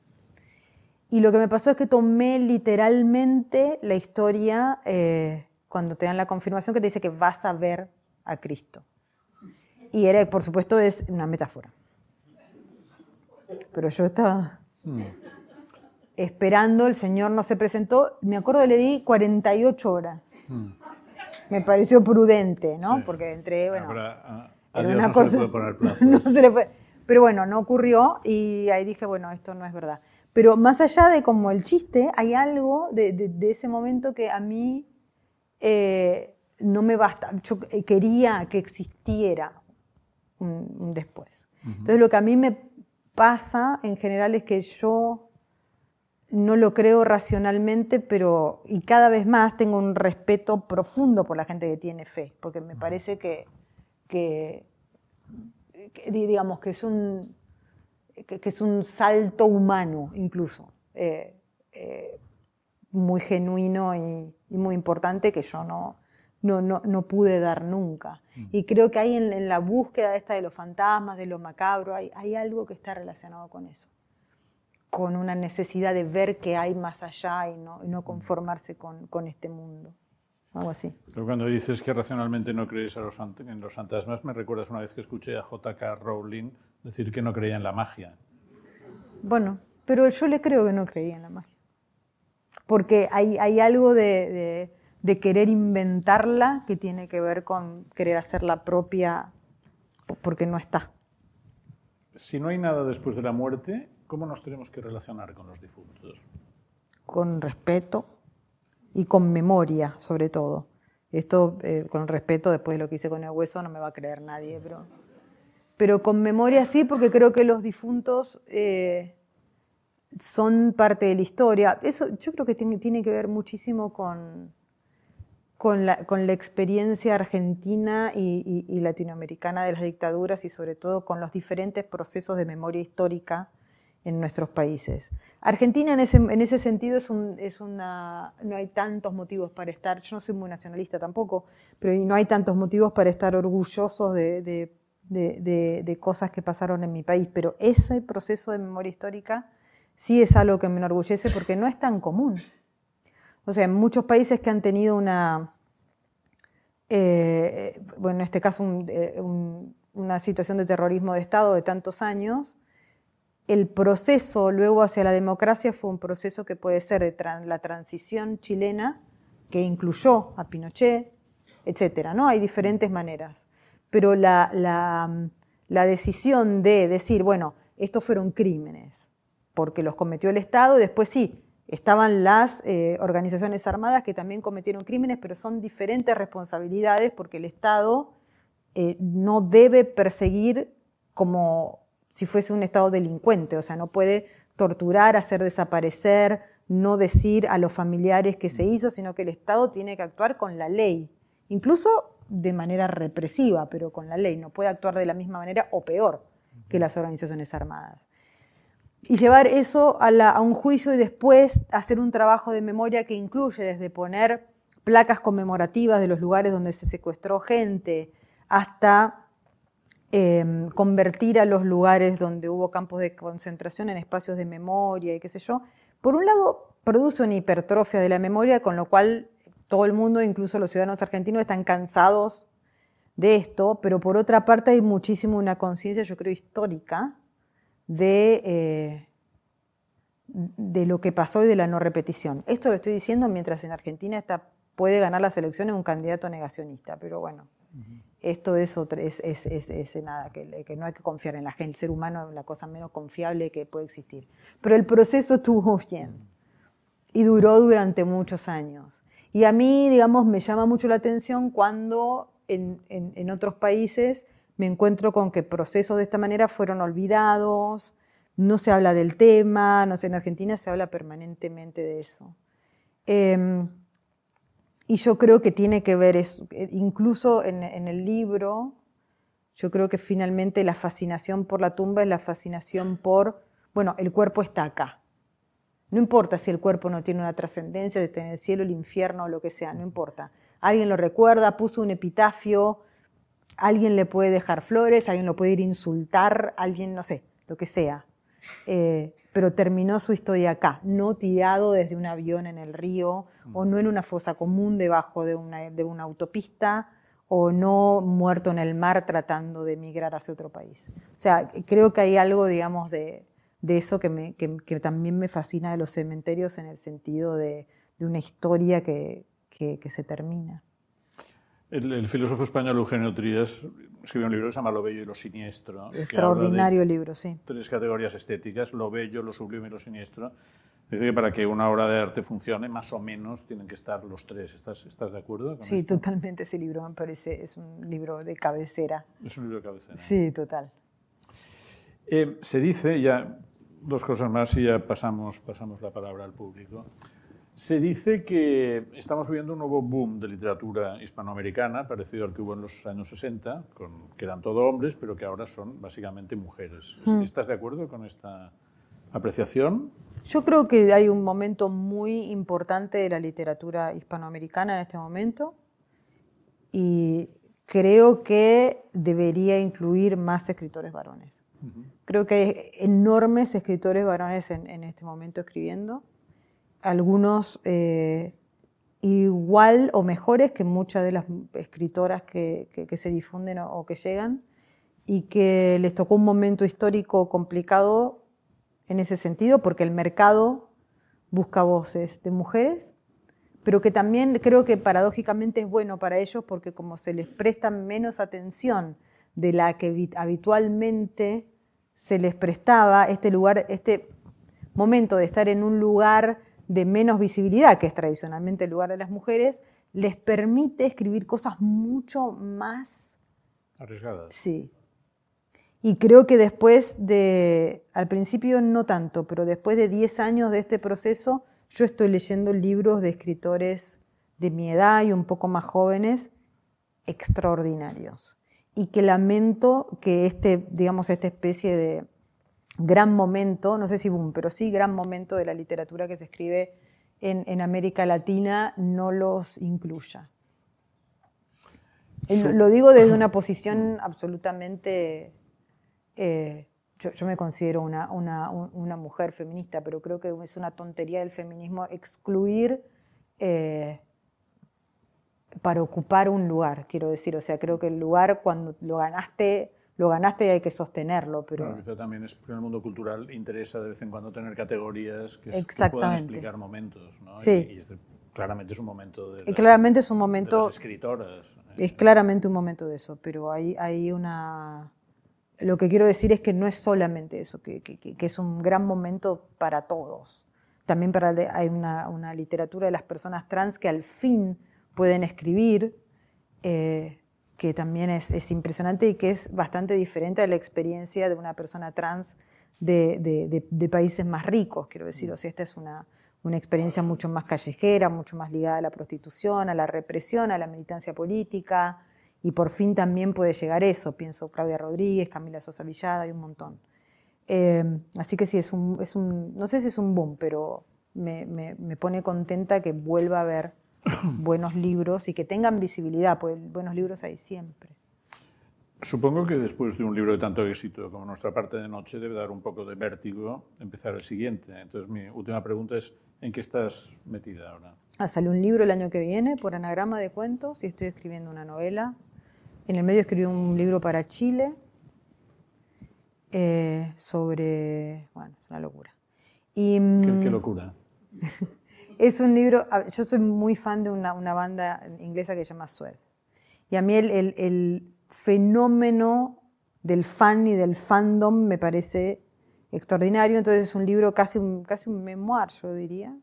y lo que me pasó es que tomé literalmente la historia eh, cuando te dan la confirmación que te dice que vas a ver a Cristo. Y era, por supuesto, es una metáfora. pero yo estaba mm. esperando, el señor no se presentó, me acuerdo le di 48 horas. Mm. Me pareció prudente, ¿no? Porque entré, bueno, a, una no cosa, se le puede poner plazo. (laughs) no se le puede, pero bueno, no ocurrió y ahí dije, bueno, esto no es verdad. Pero más allá de como el chiste, hay algo de, ese momento que a mí eh, no me basta. Yo quería que existiera un, después. Entonces lo que a mí me pasa en general es que yo no lo creo racionalmente, pero y cada vez más tengo un respeto profundo por la gente que tiene fe, porque me parece que, que, digamos que es un que, es un salto humano incluso, eh, eh, muy genuino y, muy importante que yo no, no, no, pude dar nunca. Mm. Y creo que ahí en, la búsqueda esta de los fantasmas, de lo macabro, hay, hay algo que está relacionado con eso con una necesidad de ver qué hay más allá y no, no conformarse con, con, este mundo. Algo así. Pero cuando dices que racionalmente no crees en los fantasmas, me recuerdas una vez que escuché a J.K. Rowling decir que no creía en la magia. Bueno, pero yo le creo que no creía en la magia. Porque hay, hay algo de, de, querer inventarla que tiene que ver con querer hacerla propia porque no está. Si no hay nada después de la muerte, ¿cómo nos tenemos que relacionar con los difuntos? Con respeto y con memoria, sobre todo. Esto, eh, con respeto, después de lo que hice con el hueso, no me va a creer nadie, pero pero con memoria sí, porque creo que los difuntos eh, son parte de la historia. Eso yo creo que tiene, que ver muchísimo con, con, la, experiencia argentina y, latinoamericana de las dictaduras y sobre todo con los diferentes procesos de memoria histórica en nuestros países. Argentina en ese, sentido es, es, una... no hay tantos motivos para estar, yo no soy muy nacionalista tampoco, pero no hay tantos motivos para estar orgullosos de de, cosas que pasaron en mi país, pero ese proceso de memoria histórica sí es algo que me enorgullece porque no es tan común. O sea, en muchos países que han tenido una, eh, bueno, en este caso una situación de terrorismo de Estado de tantos años, el proceso luego hacia la democracia fue un proceso que puede ser de la transición chilena, que incluyó a Pinochet, etcétera, ¿no? Hay diferentes maneras pero la, decisión de decir, bueno, estos fueron crímenes, porque los cometió el Estado, y después sí, estaban las eh, organizaciones armadas que también cometieron crímenes, pero son diferentes responsabilidades porque el Estado eh, no debe perseguir como si fuese un Estado delincuente, o sea, no puede torturar, hacer desaparecer, no decir a los familiares que se hizo, sino que el Estado tiene que actuar con la ley. Incluso de manera represiva, pero con la ley, no puede actuar de la misma manera o peor que las organizaciones armadas. Y llevar eso a, un juicio y después hacer un trabajo de memoria que incluye desde poner placas conmemorativas de los lugares donde se secuestró gente, hasta em, convertir a los lugares donde hubo campos de concentración en espacios de memoria y qué sé yo. Por un lado, produce una hipertrofia de la memoria, con lo cual todo el mundo, incluso los ciudadanos argentinos, están cansados de esto, pero por otra parte hay muchísimo una conciencia, yo creo, histórica de, eh, de lo que pasó y de la no repetición. Esto lo estoy diciendo mientras en Argentina está, puede ganar las elecciones un candidato negacionista, pero bueno, esto es, es, es, nada, que, que, no hay que confiar en la gente, el ser humano es la cosa menos confiable que puede existir. Pero el proceso estuvo bien y duró durante muchos años. Y a mí, digamos, me llama mucho la atención cuando en, otros países me encuentro con que procesos de esta manera fueron olvidados, no se habla del tema, no en Argentina se habla permanentemente de eso. Em, y yo creo que tiene que ver, eso, incluso en, en, el libro, yo creo que finalmente la fascinación por la tumba es la fascinación por, bueno, el cuerpo está acá. No importa si el cuerpo no tiene una trascendencia, de tener el cielo, el infierno o lo que sea, no importa. Alguien lo recuerda, puso un epitafio, alguien le puede dejar flores, alguien lo puede ir a insultar, alguien, no sé, lo que sea. Eh, pero terminó su historia acá, no tirado desde un avión en el río, o no en una fosa común debajo de una, autopista, o no muerto en el mar tratando de emigrar hacia otro país. O sea, creo que hay algo, digamos, de eso que, también me fascina de los cementerios en el sentido de, una historia que, se termina. El, filósofo español Eugenio Trías escribió un libro que se llama Lo Bello y lo Siniestro. Extraordinario libro, sí. Tres categorías estéticas, lo bello, lo sublime y lo siniestro. Dice que para que una obra de arte funcione, más o menos, tienen que estar los tres. ¿Estás, estás de acuerdo? sí, totalmente. Ese libro me parece, es un libro de cabecera. Es un libro de cabecera. Sí, total. Eh, se dice, ya dos cosas más y ya pasamos, pasamos la palabra al público. Se dice que estamos viviendo un nuevo boom de literatura hispanoamericana, parecido al que hubo en los años 60, con, que eran todo hombres, pero que ahora son básicamente mujeres. Mm. ¿Estás de acuerdo con esta apreciación? Yo creo que hay un momento muy importante de la literatura hispanoamericana en este momento y creo que debería incluir más escritores varones. Creo que hay enormes escritores varones en, este momento escribiendo, algunos eh, igual o mejores que muchas de las escritoras que, se difunden o que llegan y que les tocó un momento histórico complicado en ese sentido, porque el mercado busca voces de mujeres, pero que también creo que paradójicamente es bueno para ellos porque como se les presta menos atención de la que habitualmente se les prestaba, este lugar, este momento de estar en un lugar de menos visibilidad, que es tradicionalmente el lugar de las mujeres, les permite escribir cosas mucho más arriesgadas. Sí, y creo que después de, al principio no tanto, pero después de 10 años de este proceso, yo estoy leyendo libros de escritores de mi edad y un poco más jóvenes extraordinarios. Y que lamento que este, digamos, esta especie de gran momento, no sé si boom, pero sí gran momento de la literatura que se escribe en, América Latina no los incluya. Lo digo desde una posición absolutamente eh, yo, me considero una, mujer feminista, pero creo que es una tontería del feminismo excluir eh, para ocupar un lugar, quiero decir. O sea, creo que el lugar cuando lo ganaste, lo ganaste y hay que sostenerlo. Pero... también es, en el mundo cultural interesa de vez en cuando tener categorías que, puedan explicar momentos. ¿no? Sí. Y, claramente es un momento de, claramente es un momento, escritoras. Es claramente un momento de eso, pero hay, hay una lo que quiero decir es que no es solamente eso, que, es un gran momento para todos. También para, hay una, literatura de las personas trans que al fin pueden escribir, eh, que también es, impresionante y que es bastante diferente a la experiencia de una persona trans de, países más ricos, quiero decir. O sea, esta es una, una experiencia mucho más callejera, mucho más ligada a la prostitución, a la represión, a la militancia política, y por fin también puede llegar eso, pienso Claudia Rodríguez, Camila Sosa Villada y un montón. Em, así que sí, es un, es un, no sé si es un boom, pero me, me, pone contenta que vuelva a haber (clears throat) buenos libros y que tengan visibilidad, pues buenos libros hay siempre. Supongo que después de un libro de tanto éxito como Nuestra parte de noche debe dar un poco de vértigo empezar el siguiente. Entonces mi última pregunta es, ¿en qué estás metida ahora? Ah, sale un libro el año que viene por anagrama de cuentos y estoy escribiendo una novela en el medio escribí un libro para Chile eh, sobre... Bueno, es una locura. Y, mm, ¿Qué, locura? (laughs) es un libro... Yo soy muy fan de una, banda inglesa que se llama Sued. Y a mí el, fenómeno del fan y del fandom me parece extraordinario. Entonces es un libro casi un, casi un memoir, yo diría. Un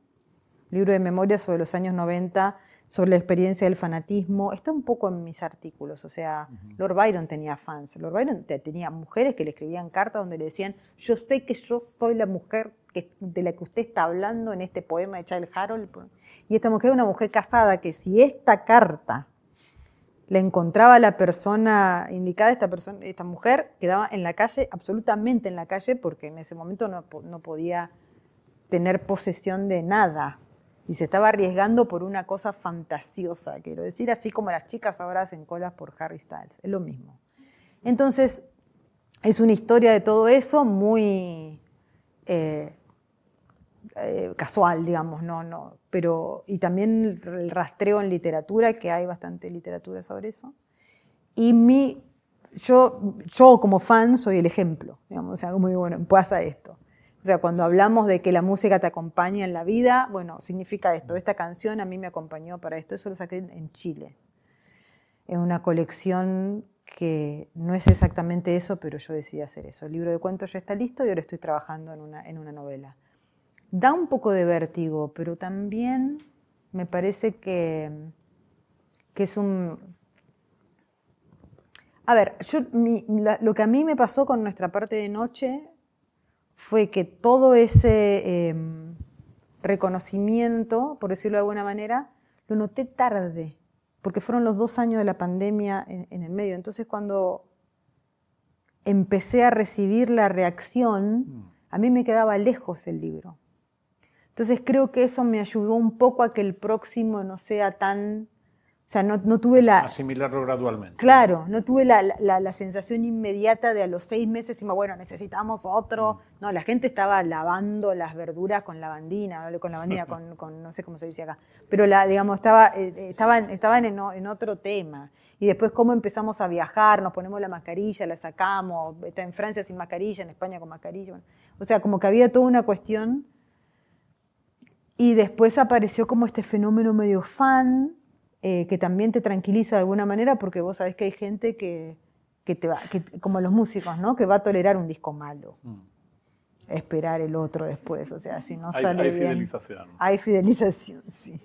libro de memoria sobre los años 90 sobre la experiencia del fanatismo, está un poco en mis artículos. O sea, Lord Byron tenía fans. Lord Byron tenía mujeres que le escribían cartas donde le decían, yo sé que yo soy la mujer de la que usted está hablando en este poema de Charles Harold. Y esta mujer es una mujer casada que si esta carta la encontraba la persona indicada, esta, persona, esta mujer quedaba en la calle, absolutamente en la calle, porque en ese momento no, no podía tener posesión de nada y se estaba arriesgando por una cosa fantasiosa, quiero decir, así como las chicas ahora hacen colas por Harry Styles, es lo mismo. Entonces, es una historia de todo eso muy eh, eh, casual, digamos, no, no, pero, y también el rastreo en literatura, que hay bastante literatura sobre eso. Y mi, yo, yo como fan soy el ejemplo, digamos, o sea, muy bueno, pasa esto. O sea, cuando hablamos de que la música te acompaña en la vida, bueno, significa esto. Esta canción a mí me acompañó para esto. Eso lo saqué en Chile. En una colección que no es exactamente eso, pero yo decidí hacer eso. El libro de cuentos ya está listo y ahora estoy trabajando en una, en una novela. Da un poco de vértigo, pero también me parece que, que es un... A ver, yo, lo que a mí me pasó con nuestra parte de noche fue que todo ese em, reconocimiento, por decirlo de alguna manera, lo noté tarde, porque fueron los dos años de la pandemia en, el medio. Entonces cuando empecé a recibir la reacción, a mí me quedaba lejos el libro. Entonces creo que eso me ayudó un poco a que el próximo no sea tan sea, no, tuve la... Asimilarlo gradualmente. Claro, no tuve la, sensación inmediata de a los seis meses, decimos, bueno, necesitamos otro. Mm. No, la gente estaba lavando las verduras con lavandina, con lavandina, con, (laughs) con no sé cómo se dice acá. Pero, la, digamos, estaba, eh, estaban, estaban en, otro tema. Y después cómo empezamos a viajar, nos ponemos la mascarilla, la sacamos, está en Francia sin mascarilla, en España con mascarilla. O sea, como que había toda una cuestión. Y después apareció como este fenómeno medio fan, eh, que también te tranquiliza de alguna manera porque vos sabés que hay gente que, te va, como los músicos, ¿no? Que va a tolerar un disco malo. Mm. Esperar el otro después, o sea, si no sale hay bien. Hay fidelización. Hay fidelización, sí.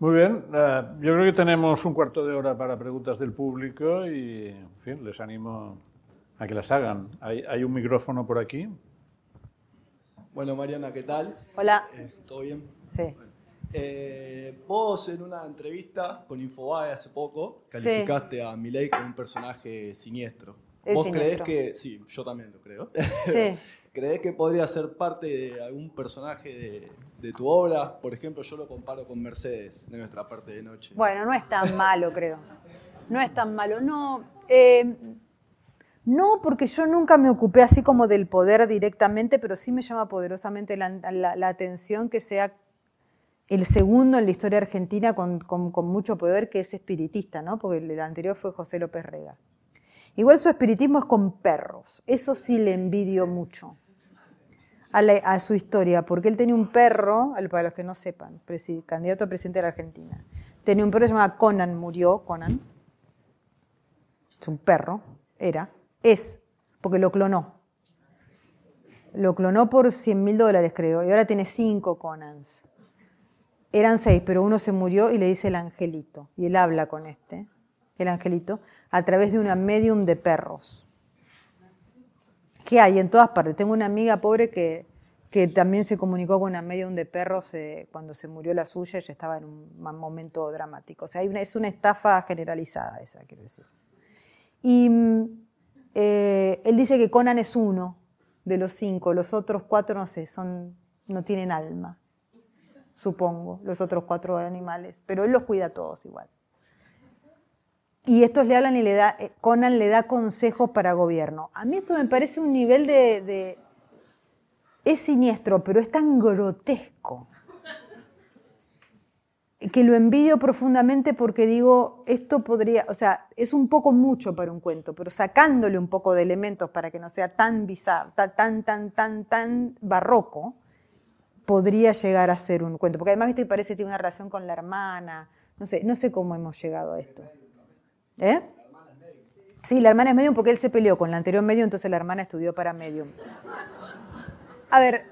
Muy bien, eh, yo creo que tenemos un cuarto de hora para preguntas del público y, en fin, les animo a que las hagan. Hay, hay un micrófono por aquí. Bueno, Mariana, ¿qué tal? Hola. Eh, ¿Todo bien? Sí. Eh, vos en una entrevista con Infobae hace poco calificaste a Milei como un personaje siniestro. ¿Vos crees que, sí, yo también lo creo, sí. (laughs) ¿crees que podría ser parte de algún personaje de, tu obra? Por ejemplo, yo lo comparo con Mercedes de nuestra parte de noche. Bueno, no es tan malo, creo. No es tan malo, no. Eh, no, porque yo nunca me ocupé así como del poder directamente, pero sí me llama poderosamente la atención que sea el segundo en la historia argentina con, mucho poder, que es espiritista, ¿no? porque el anterior fue José López Rega. Igual su espiritismo es con perros, eso sí le envidio mucho a, su historia, porque él tenía un perro, para los que no sepan, candidato a presidente de la Argentina, tenía un perro que Conan, murió Conan, es un perro, era, es, porque lo clonó. Lo clonó por 100 mil dólares, creo, y ahora tiene cinco Conans. Eran seis, pero uno se murió y le dice el angelito. Y él habla con este, el angelito, a través de una medium de perros. ¿Qué hay en todas partes? Tengo una amiga pobre que, que también se comunicó con una medium de perros eh, cuando se murió la suya, ella estaba en un momento dramático. O sea, es una estafa generalizada esa, quiero decir. Y eh, él dice que Conan es uno de los cinco, los otros cuatro, no sé, son, no tienen alma supongo, los otros cuatro animales, pero él los cuida a todos igual. Y estos le hablan y le da, eh, Conan le da consejos para gobierno. A mí esto me parece un nivel de, es siniestro, pero es tan grotesco que lo envidio profundamente porque digo, esto podría, o sea, es un poco mucho para un cuento, pero sacándole un poco de elementos para que no sea tan bizarro, tan, tan, tan, tan barroco, podría llegar a ser un cuento. Porque además, viste, parece que tiene una relación con la hermana. No sé, no sé cómo hemos llegado a esto. ¿Eh? Sí, la hermana es medium porque él se peleó con la anterior medium, entonces la hermana estudió para medium. A ver,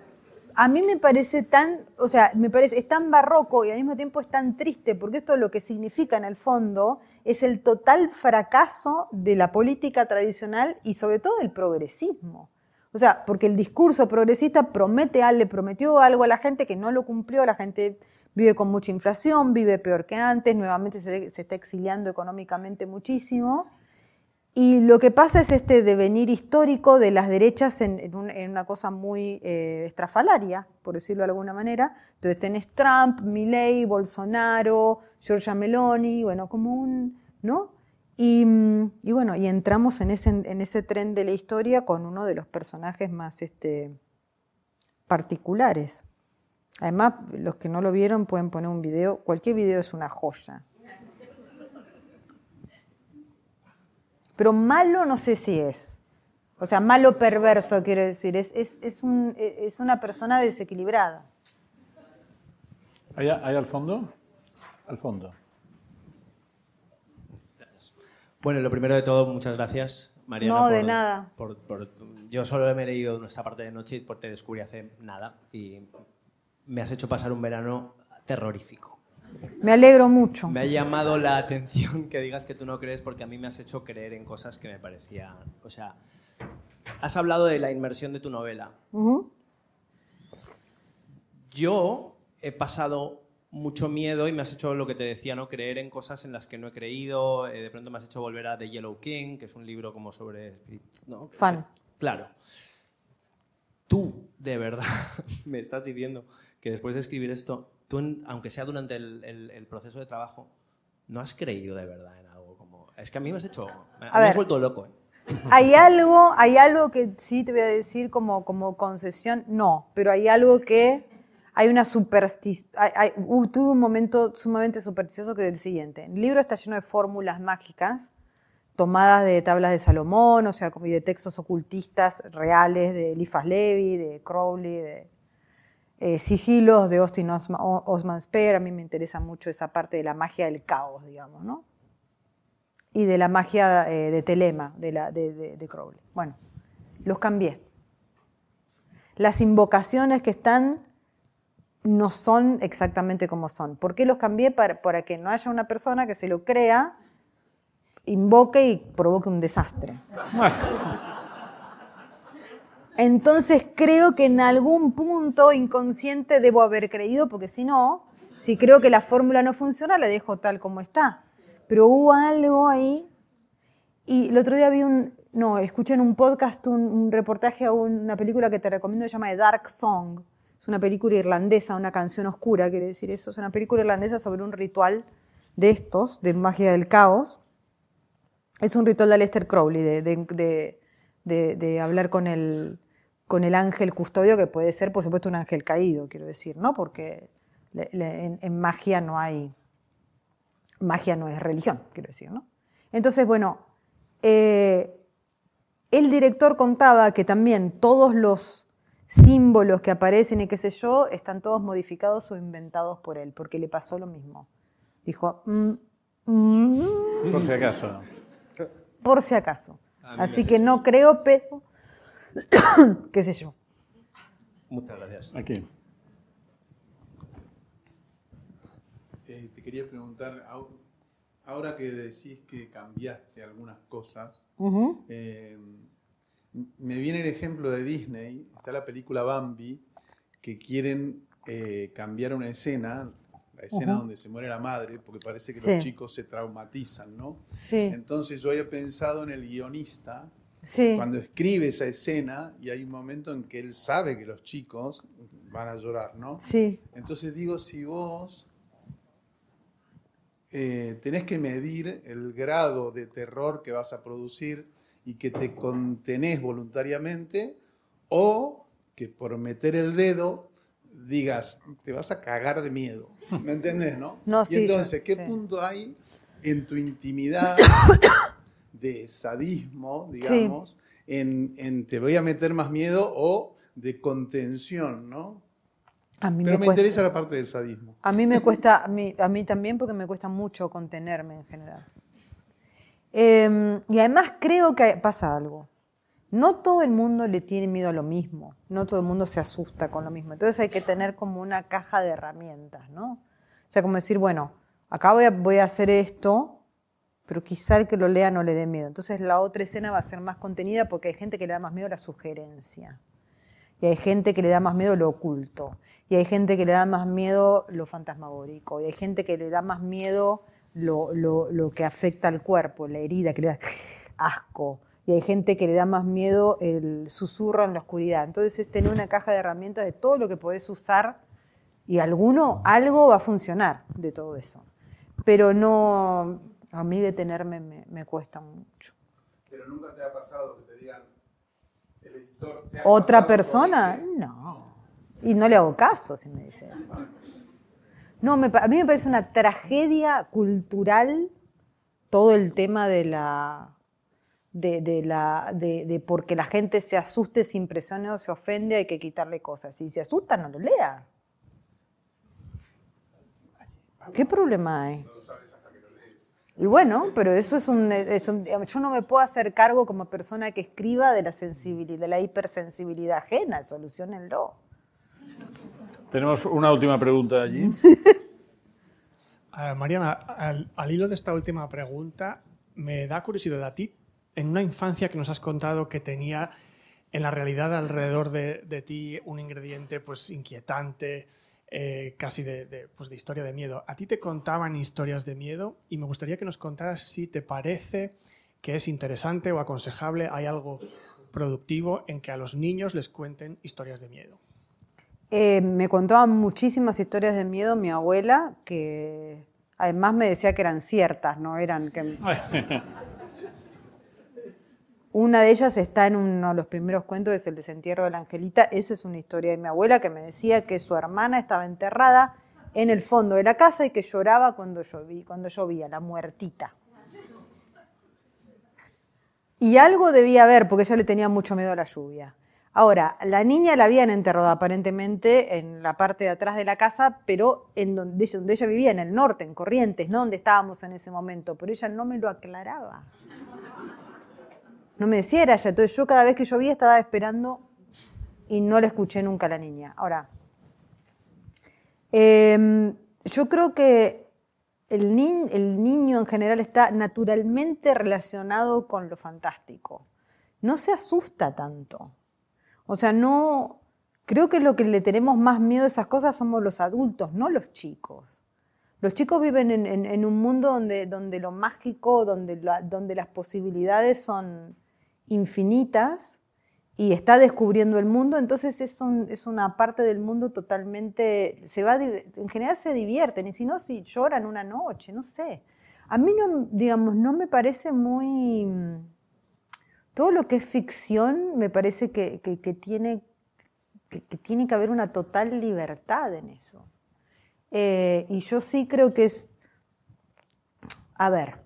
a mí me parece tan, o sea, me parece, es tan barroco y al mismo tiempo es tan triste, porque esto lo que significa en el fondo es el total fracaso de la política tradicional y sobre todo del progresismo. O sea, porque el discurso progresista promete, le prometió algo a la gente que no lo cumplió, la gente vive con mucha inflación, vive peor que antes, nuevamente se, está exiliando económicamente muchísimo. Y lo que pasa es este devenir histórico de las derechas en, una cosa muy eh, estrafalaria, por decirlo de alguna manera. Entonces tenés Trump, Milley, Bolsonaro, Giorgia Meloni, bueno, como un, ¿no? Mm, y, bueno, y entramos en ese, en ese tren de la historia con uno de los personajes más este, particulares. Además, los que no lo vieron pueden poner un video. Cualquier video es una joya. Pero malo no sé si es. O sea, malo perverso, quiero decir, es, es, un, es una persona desequilibrada. ¿Hay, al fondo? Al fondo. Bueno, lo primero de todo, muchas gracias, Mariana. No, de nada. yo solo me he leído nuestra parte de noche y te descubrí hace nada y me has hecho pasar un verano terrorífico. Me alegro mucho. Me ha llamado la atención que digas que tú no crees porque a mí me has hecho creer en cosas que me parecían... O sea, has hablado de la inmersión de tu novela. Yo he pasado mucho miedo y me has hecho lo que te decía, ¿no? Creer en cosas en las que no he creído. Eh, de pronto me has hecho volver a The Yellow King, que es un libro como sobre... ¿no? Fan. Claro. Tú, de verdad, (laughs) me estás diciendo que después de escribir esto, tú, aunque sea durante el, proceso de trabajo, no has creído de verdad en algo como... Es que a mí me has hecho... Me, has vuelto loco. ¿eh? (laughs) Hay algo, hay algo que sí te voy a decir como, como concesión, no, pero hay algo que hay una superstición, tuve un momento sumamente supersticioso que es el siguiente. El libro está lleno de fórmulas mágicas tomadas de tablas de Salomón, o sea, y de textos ocultistas reales de Eliphas Levi, de Crowley, de eh, sigilos de Austin Osman, Spare. A mí me interesa mucho esa parte de la magia del caos, digamos, ¿no? Y de la magia eh, de Telema, de, la, de Crowley. Bueno, los cambié. Las invocaciones que están no son exactamente como son. ¿Por qué los cambié? Para, que no haya una persona que se lo crea, invoque y provoque un desastre. (laughs) Entonces creo que en algún punto inconsciente debo haber creído, porque si no, si creo que la fórmula no funciona, la dejo tal como está. Pero hubo algo ahí, y el otro día vi un, no, escuché en un podcast un, reportaje a una película que te recomiendo, se llama The Dark Song, una película irlandesa, una canción oscura, quiere decir eso. Es una película irlandesa sobre un ritual de estos, de magia del caos. Es un ritual de Aleister Crowley, de, hablar con el, con el ángel custodio, que puede ser, por supuesto, un ángel caído, quiero decir, ¿no? Porque en, magia no hay. Magia no es religión, quiero decir, ¿no? Entonces, bueno, eh, el director contaba que también todos los símbolos que aparecen y qué sé yo, están todos modificados o inventados por él, porque le pasó lo mismo. Dijo, mm, mm". por si acaso. Por si acaso. Así que no creo, pero (coughs) qué sé yo. Muchas gracias. Aquí. Eh, te quería preguntar, ahora que decís que cambiaste algunas cosas, me viene el ejemplo de Disney, está la película Bambi, que quieren eh, cambiar una escena, la escena donde se muere la madre, porque parece que los chicos se traumatizan, ¿no? Sí. Entonces yo había pensado en el guionista, cuando escribe esa escena y hay un momento en que él sabe que los chicos van a llorar, ¿no? Sí. Entonces digo, si vos eh, tenés que medir el grado de terror que vas a producir, y que te contenés voluntariamente o que por meter el dedo digas, te vas a cagar de miedo. (laughs) ¿Me entendés, no? no y entonces, ¿qué punto hay en tu intimidad (coughs) de sadismo, digamos, en, te voy a meter más miedo o de contención, ¿no? Pero me, interesa la parte del sadismo. A mí me cuesta, a mí, a mí (laughs) también porque me cuesta mucho contenerme en general. Em, y además creo que pasa algo. No todo el mundo le tiene miedo a lo mismo, no todo el mundo se asusta con lo mismo. Entonces hay que tener como una caja de herramientas, ¿no? O sea, como decir, bueno, acá voy a, voy a hacer esto, pero quizá el que lo lea no le dé miedo. Entonces la otra escena va a ser más contenida porque hay gente que le da más miedo a la sugerencia. Y hay gente que le da más miedo lo oculto. Y hay gente que le da más miedo lo fantasmagórico. Y hay gente que le da más miedo lo, lo, lo, que afecta al cuerpo, la herida, que le da asco. Y hay gente que le da más miedo el susurro en la oscuridad. Entonces es tener una caja de herramientas de todo lo que podés usar y alguno, algo va a funcionar de todo eso. Pero no, a mí detenerme me, me cuesta mucho. Pero nunca te ha pasado que te digan, el editor... ¿te ¿Otra persona? No. Y no le hago caso si me dice eso. No, a mí me parece una tragedia cultural todo el tema de la, de, la, de, porque la gente se asuste, se impresione o se ofende, hay que quitarle cosas. Si se asusta, no lo lea. ¿Qué problema hay? Y bueno, pero eso es un, Yo no me puedo hacer cargo como persona que escriba de la sensibilidad, de la hipersensibilidad ajena. Solucionenlo. Tenemos una última pregunta allí. (laughs) Mariana, al, hilo de esta última pregunta, me da curiosidad a ti en una infancia que nos has contado que tenía en la realidad alrededor de, ti un ingrediente pues inquietante, eh, casi pues, de, historia de miedo. ¿A ti te contaban historias de miedo? Y me gustaría que nos contaras si te parece que es interesante o aconsejable, hay algo productivo en que a los niños les cuenten historias de miedo. Eh, me contaban muchísimas historias de miedo mi abuela, que además me decía que eran ciertas, no eran que... (laughs) Una de ellas está en uno de los primeros cuentos, es el desentierro de la Angelita. Esa es una historia de mi abuela que me decía que su hermana estaba enterrada en el fondo de la casa y que lloraba cuando, llovía, cuando llovía, la muertita. Y algo debía haber, porque ella le tenía mucho miedo a la lluvia. Ahora, la niña la habían enterrado aparentemente en la parte de atrás de la casa, pero en donde, ella vivía, en el norte, en Corrientes, no donde estábamos en ese momento, pero ella no me lo aclaraba no me decía era ella. Entonces yo cada vez que llovía estaba esperando y no la escuché nunca a la niña. Ahora, em, yo creo que el niño en general está naturalmente relacionado con lo fantástico. No se asusta tanto. O sea, no... Creo que lo que le tenemos más miedo a esas cosas somos los adultos, no los chicos. Los chicos viven en, un mundo donde, donde, lo mágico, donde, donde las posibilidades son, infinitas y está descubriendo el mundo, entonces es, es una parte del mundo totalmente, se va, en general se divierten, y si no, si lloran una noche, no sé. A mí no, digamos, no me parece muy... Todo lo que es ficción me parece que, tiene, que, tiene que haber una total libertad en eso. Eh, y yo sí creo que es... A ver,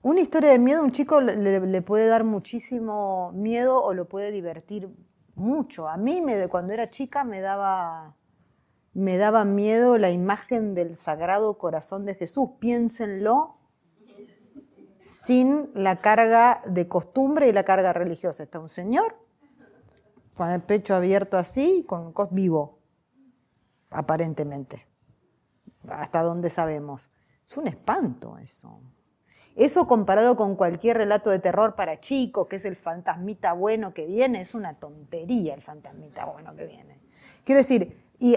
una historia de miedo a un chico le, puede dar muchísimo miedo o lo puede divertir mucho. A mí me, cuando era chica me daba, me daba miedo la imagen del Sagrado Corazón de Jesús. Piénsenlo sin la carga de costumbre y la carga religiosa. Está un señor con el pecho abierto así, con vivo, aparentemente, hasta donde sabemos. Es un espanto eso. Eso comparado con cualquier relato de terror para chicos, que es el fantasmita bueno que viene, es una tontería el fantasmita bueno que viene. Quiero decir, y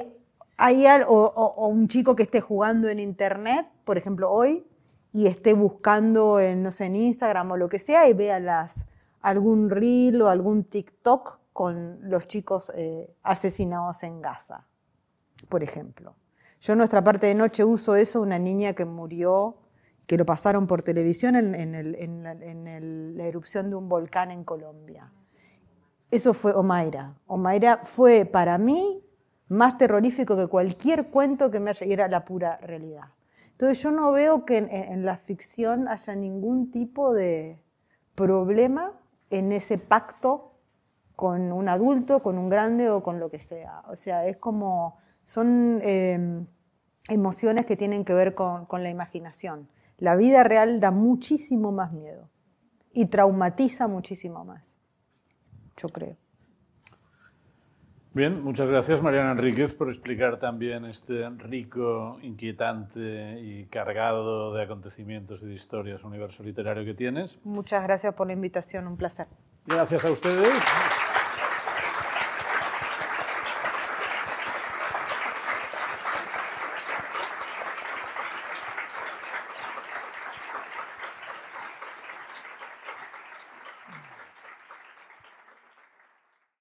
hay o, un chico que esté jugando en internet, por ejemplo hoy, y esté buscando en, no sé, en Instagram o lo que sea, y vea las, algún reel o algún TikTok con los chicos eh, asesinados en Gaza, por ejemplo. Yo en nuestra parte de noche uso eso, una niña que murió que lo pasaron por televisión en, la, erupción de un volcán en Colombia. Eso fue Omaira. Omaira fue para mí más terrorífico que cualquier cuento que me haya, y la pura realidad. Entonces yo no veo que en, la ficción haya ningún tipo de problema en ese pacto con un adulto, con un grande o con lo que sea. O sea, es como, son eh, emociones que tienen que ver con la imaginación. La vida real da muchísimo más miedo y traumatiza muchísimo más, yo creo. Bien, muchas gracias Mariana Enríquez por explicar también este rico, inquietante y cargado de acontecimientos y de historias universo literario que tienes. Muchas gracias por la invitación, un placer. Gracias a ustedes.